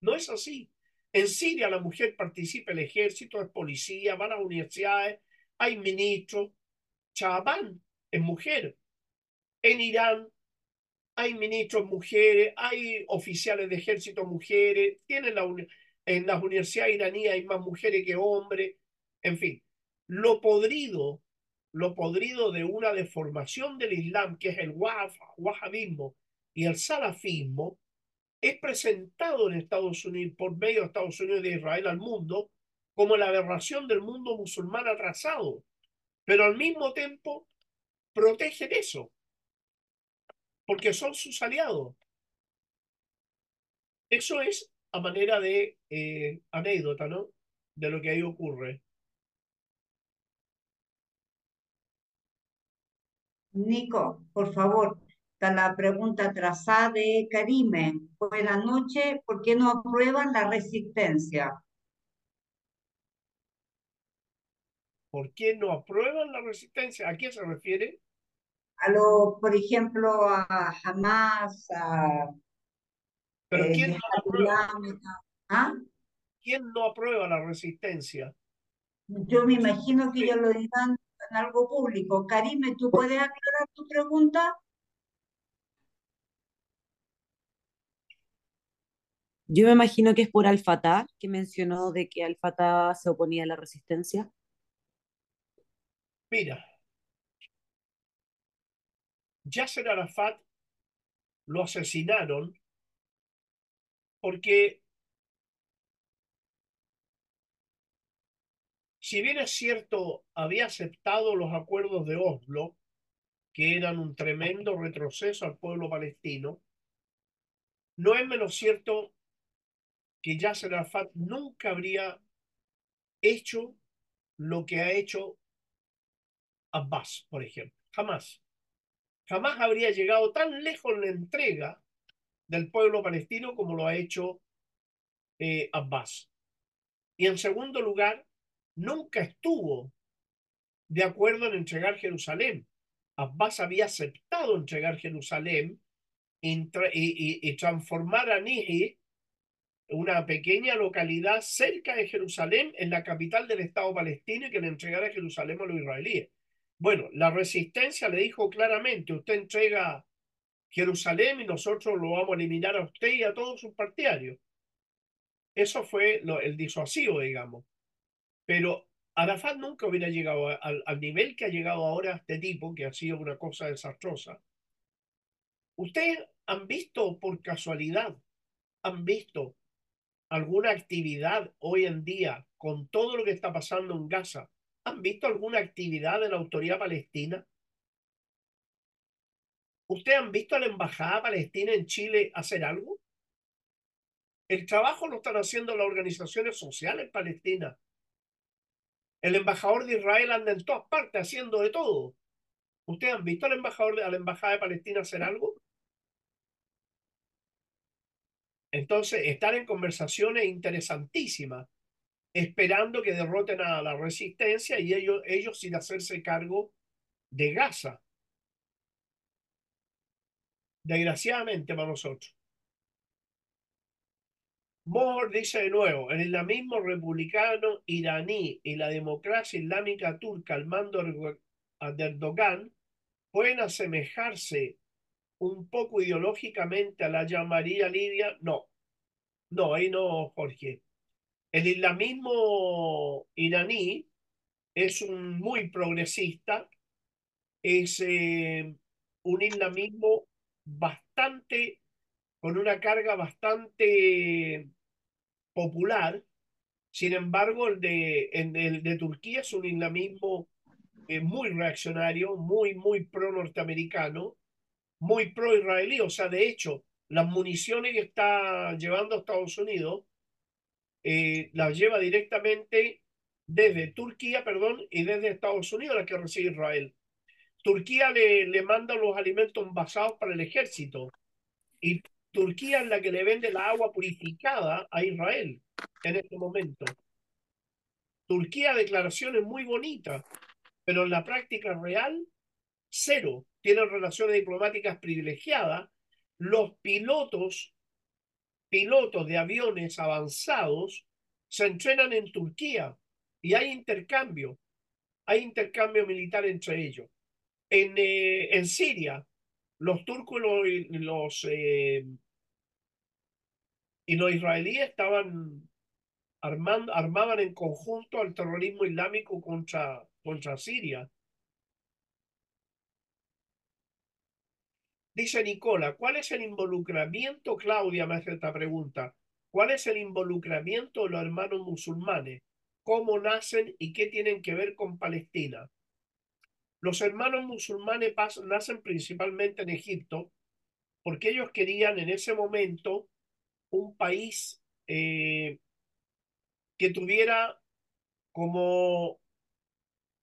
No es así. En Siria la mujer participa el ejército, es policía, va a universidades, hay ministros. Chabán es mujer. En Irán hay ministros mujeres, hay oficiales de ejército mujeres, tienen la, en las universidades iraníes hay más mujeres que hombres, en fin. Lo podrido, lo podrido de una deformación del Islam, que es el wahabismo y el salafismo, es presentado en Estados Unidos, por medio de Estados Unidos y de Israel al mundo, como la aberración del mundo musulmán atrasado. pero al mismo tiempo protegen eso, porque son sus aliados. Eso es a manera de eh, anécdota, ¿no? De lo que ahí ocurre. Nico, por favor, está la pregunta trazada de Karime. Buenas noches, ¿por qué no aprueban la resistencia? ¿Por qué no aprueban la resistencia? ¿A quién se refiere? A lo, por ejemplo, a Hamas, a... ¿Pero quién no aprueba? ¿Ah? ¿Quién no aprueba la resistencia? Yo me imagino que ellos lo dirán en algo público. Karime, ¿tú puedes aclarar tu pregunta? Yo me imagino que es por Al-Fatah, que mencionó de que Al-Fatah se oponía a la resistencia. Mira, Yasser Arafat lo asesinaron porque si bien es cierto, había aceptado los acuerdos de Oslo, que eran un tremendo retroceso al pueblo palestino, no es menos cierto que Yasser Arafat nunca habría hecho lo que ha hecho Abbas, por ejemplo. Jamás. Jamás habría llegado tan lejos en la entrega del pueblo palestino como lo ha hecho eh, Abbas. Y en segundo lugar, nunca estuvo de acuerdo en entregar Jerusalén. Abbas había aceptado entregar Jerusalén y, transformar a Nihi, una pequeña localidad cerca de Jerusalén, en la capital del Estado palestino y que le entregara Jerusalén a los israelíes. Bueno, la resistencia le dijo claramente, usted entrega Jerusalén y nosotros lo vamos a eliminar a usted y a todos sus partidarios. Eso fue el disuasivo, digamos. Pero Arafat nunca hubiera llegado al, nivel que ha llegado ahora este tipo, que ha sido una cosa desastrosa. ¿Ustedes han visto por casualidad, han visto alguna actividad hoy en día con todo lo que está pasando en Gaza? ¿Han visto alguna actividad de la autoridad palestina? ¿Ustedes han visto a la embajada palestina en Chile hacer algo? El trabajo lo están haciendo las organizaciones sociales palestinas. El embajador de Israel anda en todas partes haciendo de todo. ¿Ustedes han visto al embajador a la embajada de Palestina hacer algo? Entonces, están en conversaciones interesantísimas, esperando que derroten a la resistencia y ellos, ellos sin hacerse cargo de Gaza. Desgraciadamente para nosotros. Moore dice de nuevo, el islamismo republicano iraní y la democracia islámica turca al mando de Erdogan pueden asemejarse un poco ideológicamente a la llamaría libia. No, no, ahí no, Jorge. El islamismo iraní es un muy progresista, es eh, un islamismo bastante, con una carga bastante popular. Sin embargo, el de, el de Turquía es un islamismo eh, muy reaccionario, muy, muy pro-norteamericano, muy pro-israelí. O sea, de hecho, las municiones que está llevando Estados Unidos eh, las lleva directamente desde Turquía, perdón, y desde Estados Unidos, la que recibe Israel. Turquía le, le manda los alimentos envasados para el ejército y Turquía es la que le vende la agua purificada a Israel en este momento. Turquía declaraciones muy bonitas, pero en la práctica real, cero. Tienen relaciones diplomáticas privilegiadas. Los pilotos, pilotos de aviones avanzados, se entrenan en Turquía y hay intercambio. Hay intercambio militar entre ellos. En, eh, en Siria, los turcos y los, eh, y los israelíes estaban armando, armaban en conjunto al terrorismo islámico contra, contra Siria. Dice Nicola, ¿cuál es el involucramiento? Claudia me hace esta pregunta. ¿Cuál es el involucramiento de los hermanos musulmanes? ¿Cómo nacen y qué tienen que ver con Palestina? Los hermanos musulmanes nacen principalmente en Egipto porque ellos querían en ese momento un país eh, que tuviera como,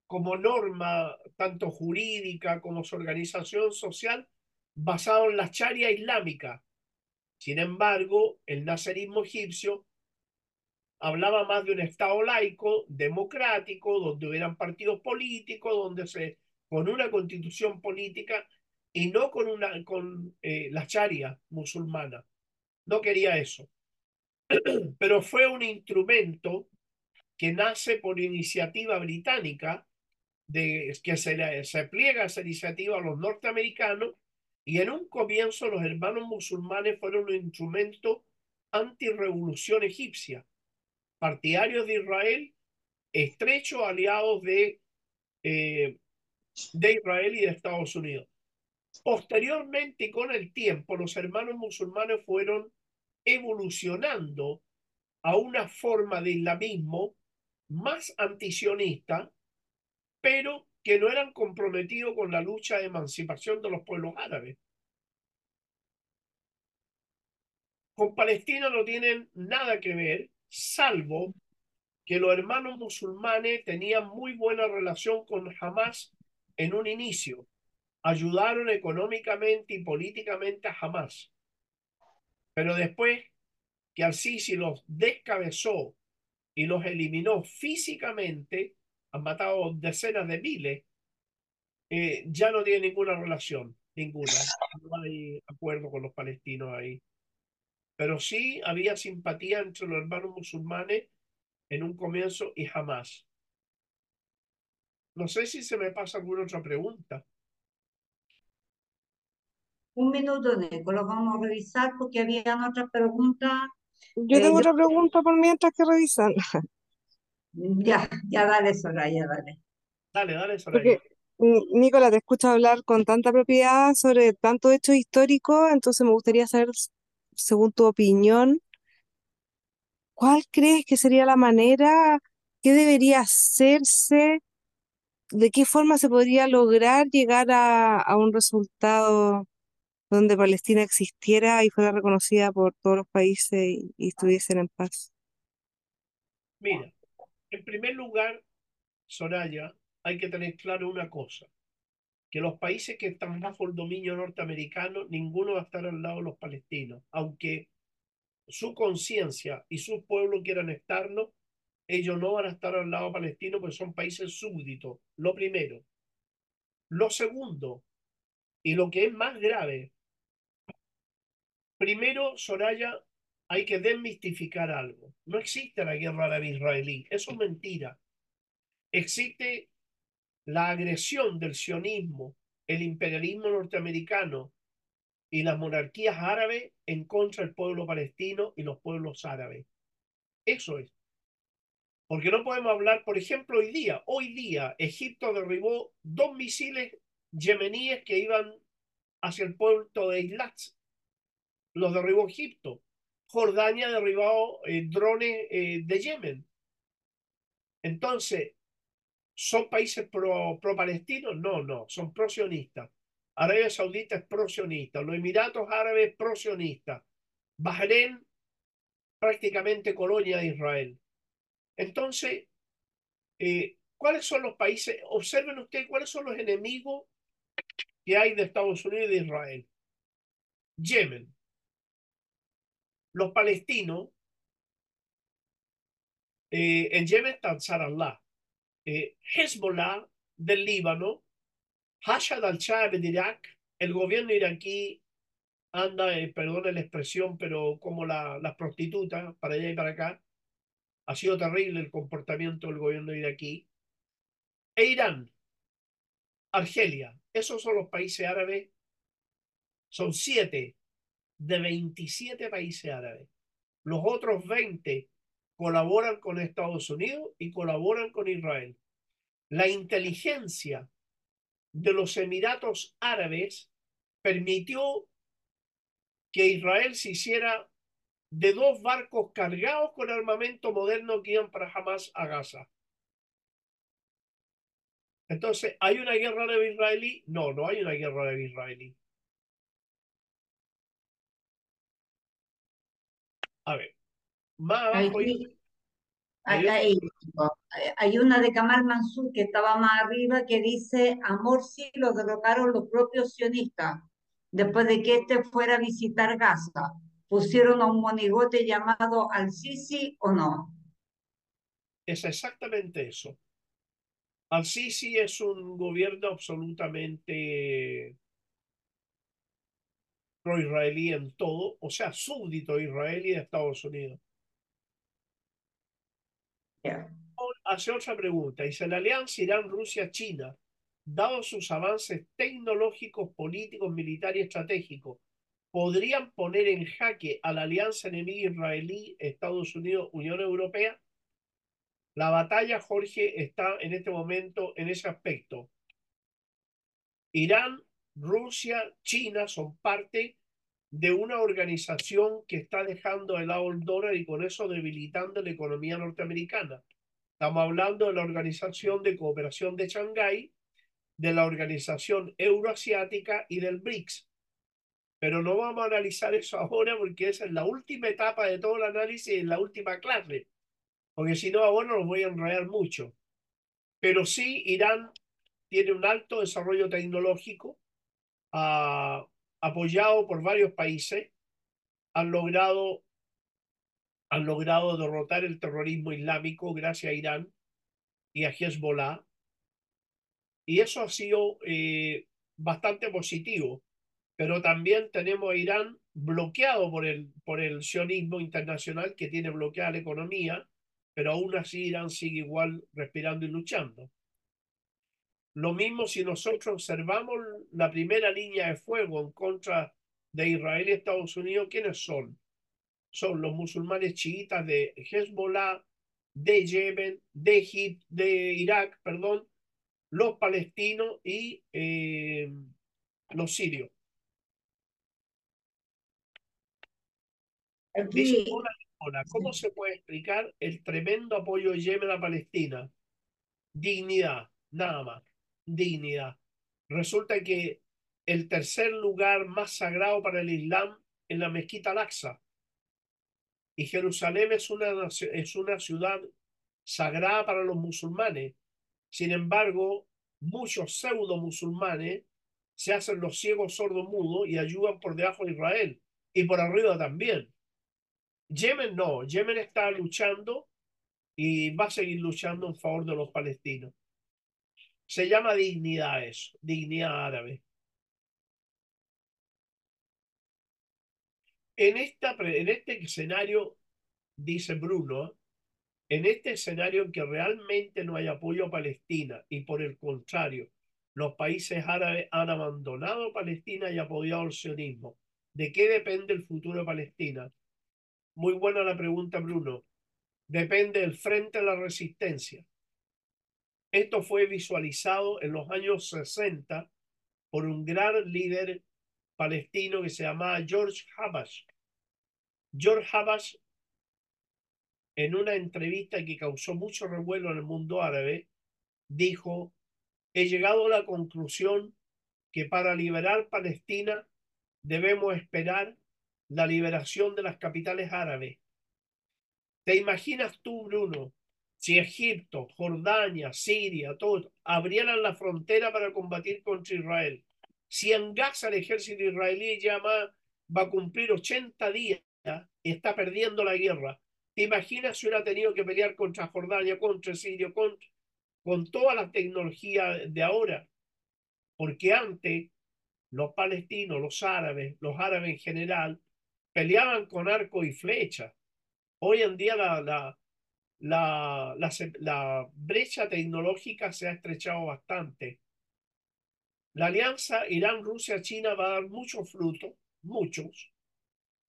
como norma tanto jurídica como su organización social basado en la charia islámica. Sin embargo, el nazarismo egipcio hablaba más de un Estado laico, democrático, donde hubieran partidos políticos, donde se, con una constitución política y no con, una, con eh, la charia musulmana. No quería eso. Pero fue un instrumento que nace por iniciativa británica, de, que se, se pliega esa iniciativa a los norteamericanos, y en un comienzo los hermanos musulmanes fueron un instrumento anti-revolución egipcia partidarios de Israel, estrechos aliados de, eh, de Israel y de Estados Unidos. Posteriormente, con el tiempo, los hermanos musulmanes fueron evolucionando a una forma de islamismo más antisionista, pero que no eran comprometidos con la lucha de emancipación de los pueblos árabes. Con Palestina no tienen nada que ver, salvo que los hermanos musulmanes tenían muy buena relación con Hamas en un inicio. Ayudaron económicamente y políticamente a Hamas. Pero después que Al-Sisi los descabezó y los eliminó físicamente, han matado decenas de miles, eh, ya no tiene ninguna relación, ninguna. No hay acuerdo con los palestinos ahí pero sí había simpatía entre los hermanos musulmanes en un comienzo y jamás. No sé si se me pasa alguna otra pregunta. Un minuto, Nico, lo vamos a revisar porque había otras preguntas. Yo tengo eh, otra pregunta por mientras que revisan. Ya, ya dale, Soraya, dale. Dale, dale, Soraya. Mm, Nicolás, te escucho hablar con tanta propiedad sobre tanto hecho histórico, entonces me gustaría saber según tu opinión, ¿cuál crees que sería la manera? ¿Qué debería hacerse? ¿De qué forma se podría lograr llegar a, un resultado donde Palestina existiera y fuera reconocida por todos los países y, y estuviesen en paz? Mira, en primer lugar, Soraya, hay que tener claro una cosa que los países que están bajo el dominio norteamericano, ninguno va a estar al lado de los palestinos, aunque su conciencia y su pueblo quieran estarlo, ellos no van a estar al lado palestino porque son países súbditos, lo primero. Lo segundo, y lo que es más grave, primero, Soraya, hay que desmistificar algo. No existe la guerra árabe-israelí, eso es mentira. Existe la agresión del sionismo, el imperialismo norteamericano y las monarquías árabes en contra del pueblo palestino y los pueblos árabes. Eso es. Porque no podemos hablar, por ejemplo, hoy día. Hoy día Egipto derribó dos misiles yemeníes que iban hacia el puerto de Islat. Los derribó Egipto. Jordania derribó eh, drones eh, de Yemen. Entonces, ¿Son países pro-palestinos? no, no, son pro-sionistas. Arabia Saudita es pro-sionista, los Emiratos Árabes pro-sionistas, Bahrein prácticamente colonia de Israel. Entonces, eh, ¿cuáles son los países? Observen ustedes cuáles son los enemigos que hay de Estados Unidos y de Israel. Yemen. Los palestinos, eh, en Yemen está Allah eh, Hezbollah del Líbano, Hashad al-Shaabi de Irak, el gobierno iraquí anda, eh, perdone la expresión, pero como la, las prostitutas para allá y para acá. Ha sido terrible el comportamiento del gobierno iraquí. E Irán, Argelia, esos son los países árabes. Son siete de 27 países árabes. Los otros 20 colaboran con Estados Unidos y colaboran con Israel. La inteligencia de los Emiratos Árabes permitió que Israel se hiciera de dos barcos cargados con armamento moderno que iban para jamás a Gaza. Entonces, ¿hay una guerra árabe-israelí? No, no hay una guerra árabe-israelí. A ver, más abajo. hay, una de Kamal Mansur que estaba más arriba que dice: Amor sí lo derrocaron los propios sionistas después de que éste fuera a visitar Gaza. ¿Pusieron a un monigote llamado Al-Sisi o no? Es exactamente eso. Al-Sisi es un gobierno absolutamente pro-israelí en todo, o sea, súbdito israelí de Estados Unidos. Hace otra pregunta. Dice, la alianza Irán-Rusia-China, dado sus avances tecnológicos, políticos, militares y estratégicos, podrían poner en jaque a la alianza enemiga israelí, Estados Unidos, Unión Europea? La batalla, Jorge, está en este momento en ese aspecto. Irán, Rusia, China son parte de una organización que está dejando el lado el dólar y con eso debilitando la economía norteamericana. Estamos hablando de la Organización de Cooperación de Shanghái, de la Organización Euroasiática y del BRICS. Pero no vamos a analizar eso ahora porque esa es la última etapa de todo el análisis, en la última clase porque si no ahora los voy a enredar mucho. Pero sí, Irán tiene un alto desarrollo tecnológico, ah, apoyado por varios países, han logrado, han logrado derrotar el terrorismo islámico gracias a Irán y a Hezbollah. Y eso ha sido eh, bastante positivo. Pero también tenemos a Irán bloqueado por el, por el sionismo internacional que tiene bloqueada la economía pero aún así Irán sigue igual respirando y luchando. Lo mismo si nosotros observamos la primera línea de fuego en contra de Israel y Estados Unidos, ¿quiénes son? Son los musulmanes chiitas de Hezbollah, de Yemen, de Egipto, de Irak, perdón, los palestinos y eh, los sirios. ¿cómo se puede explicar el tremendo apoyo de Yemen a Palestina? Dignidad, nada más, dignidad. Resulta que el tercer lugar más sagrado para el Islam es la mezquita Al-Aqsa. Y Jerusalén es una, es una ciudad sagrada para los musulmanes. Sin embargo, muchos pseudo musulmanes se hacen los ciegos sordos mudos y ayudan por debajo de Israel y por arriba también. Yemen no, Yemen está luchando y va a seguir luchando en favor de los palestinos. Se llama dignidad eso, dignidad árabe. En, esta, en este escenario, dice Bruno, en este escenario en que realmente no hay apoyo a Palestina y por el contrario, los países árabes han abandonado Palestina y apoyado el sionismo. ¿De qué depende el futuro de Palestina? Muy buena la pregunta, Bruno. Depende del frente a la resistencia. Esto fue visualizado en los años 60 por un gran líder palestino que se llamaba George Habash. George Habash, en una entrevista que causó mucho revuelo en el mundo árabe, dijo, he llegado a la conclusión que para liberar Palestina debemos esperar la liberación de las capitales árabes. ¿Te imaginas tú, Bruno, si Egipto, Jordania, Siria, todo, abrieran la frontera para combatir contra Israel? Si en Gaza el ejército israelí ya va, a cumplir 80 días está perdiendo la guerra, ¿te imaginas si hubiera tenido que pelear contra Jordania, contra Siria, contra, con toda la tecnología de ahora? Porque antes los palestinos, los árabes, los árabes en general, peleaban con arco y flecha. Hoy en día la, la, brecha tecnológica se ha estrechado bastante. La alianza Irán-Rusia-China va a dar muchos frutos, muchos,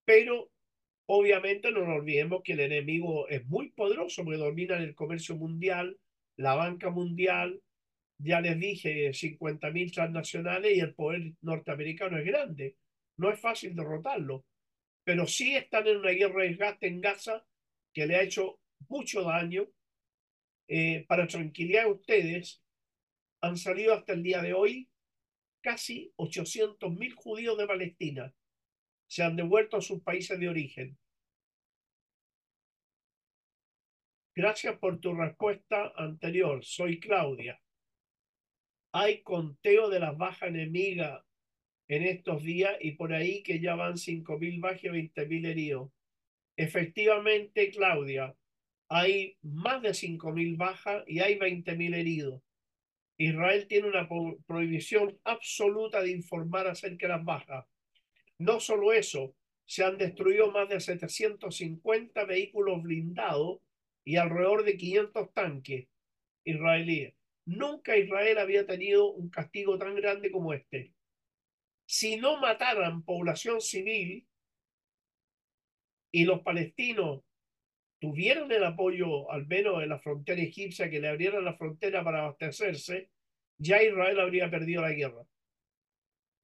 pero obviamente no nos olvidemos que el enemigo es muy poderoso porque domina el comercio mundial, la banca mundial, ya les dije, 50.000 transnacionales y el poder norteamericano es grande. No es fácil derrotarlo pero sí están en una guerra de desgaste en Gaza que le ha hecho mucho daño. Eh, para tranquilidad a ustedes, han salido hasta el día de hoy casi 800.000 judíos de Palestina. Se han devuelto a sus países de origen. Gracias por tu respuesta anterior. Soy Claudia. Hay conteo de las bajas enemigas en estos días y por ahí que ya van 5.000 bajas y 20.000 heridos. Efectivamente, Claudia, hay más de 5.000 bajas y hay 20.000 heridos. Israel tiene una prohibición absoluta de informar acerca de las bajas. No solo eso, se han destruido más de 750 vehículos blindados y alrededor de 500 tanques israelíes. Nunca Israel había tenido un castigo tan grande como este. Si no mataran población civil y los palestinos tuvieran el apoyo, al menos en la frontera egipcia, que le abrieran la frontera para abastecerse, ya Israel habría perdido la guerra.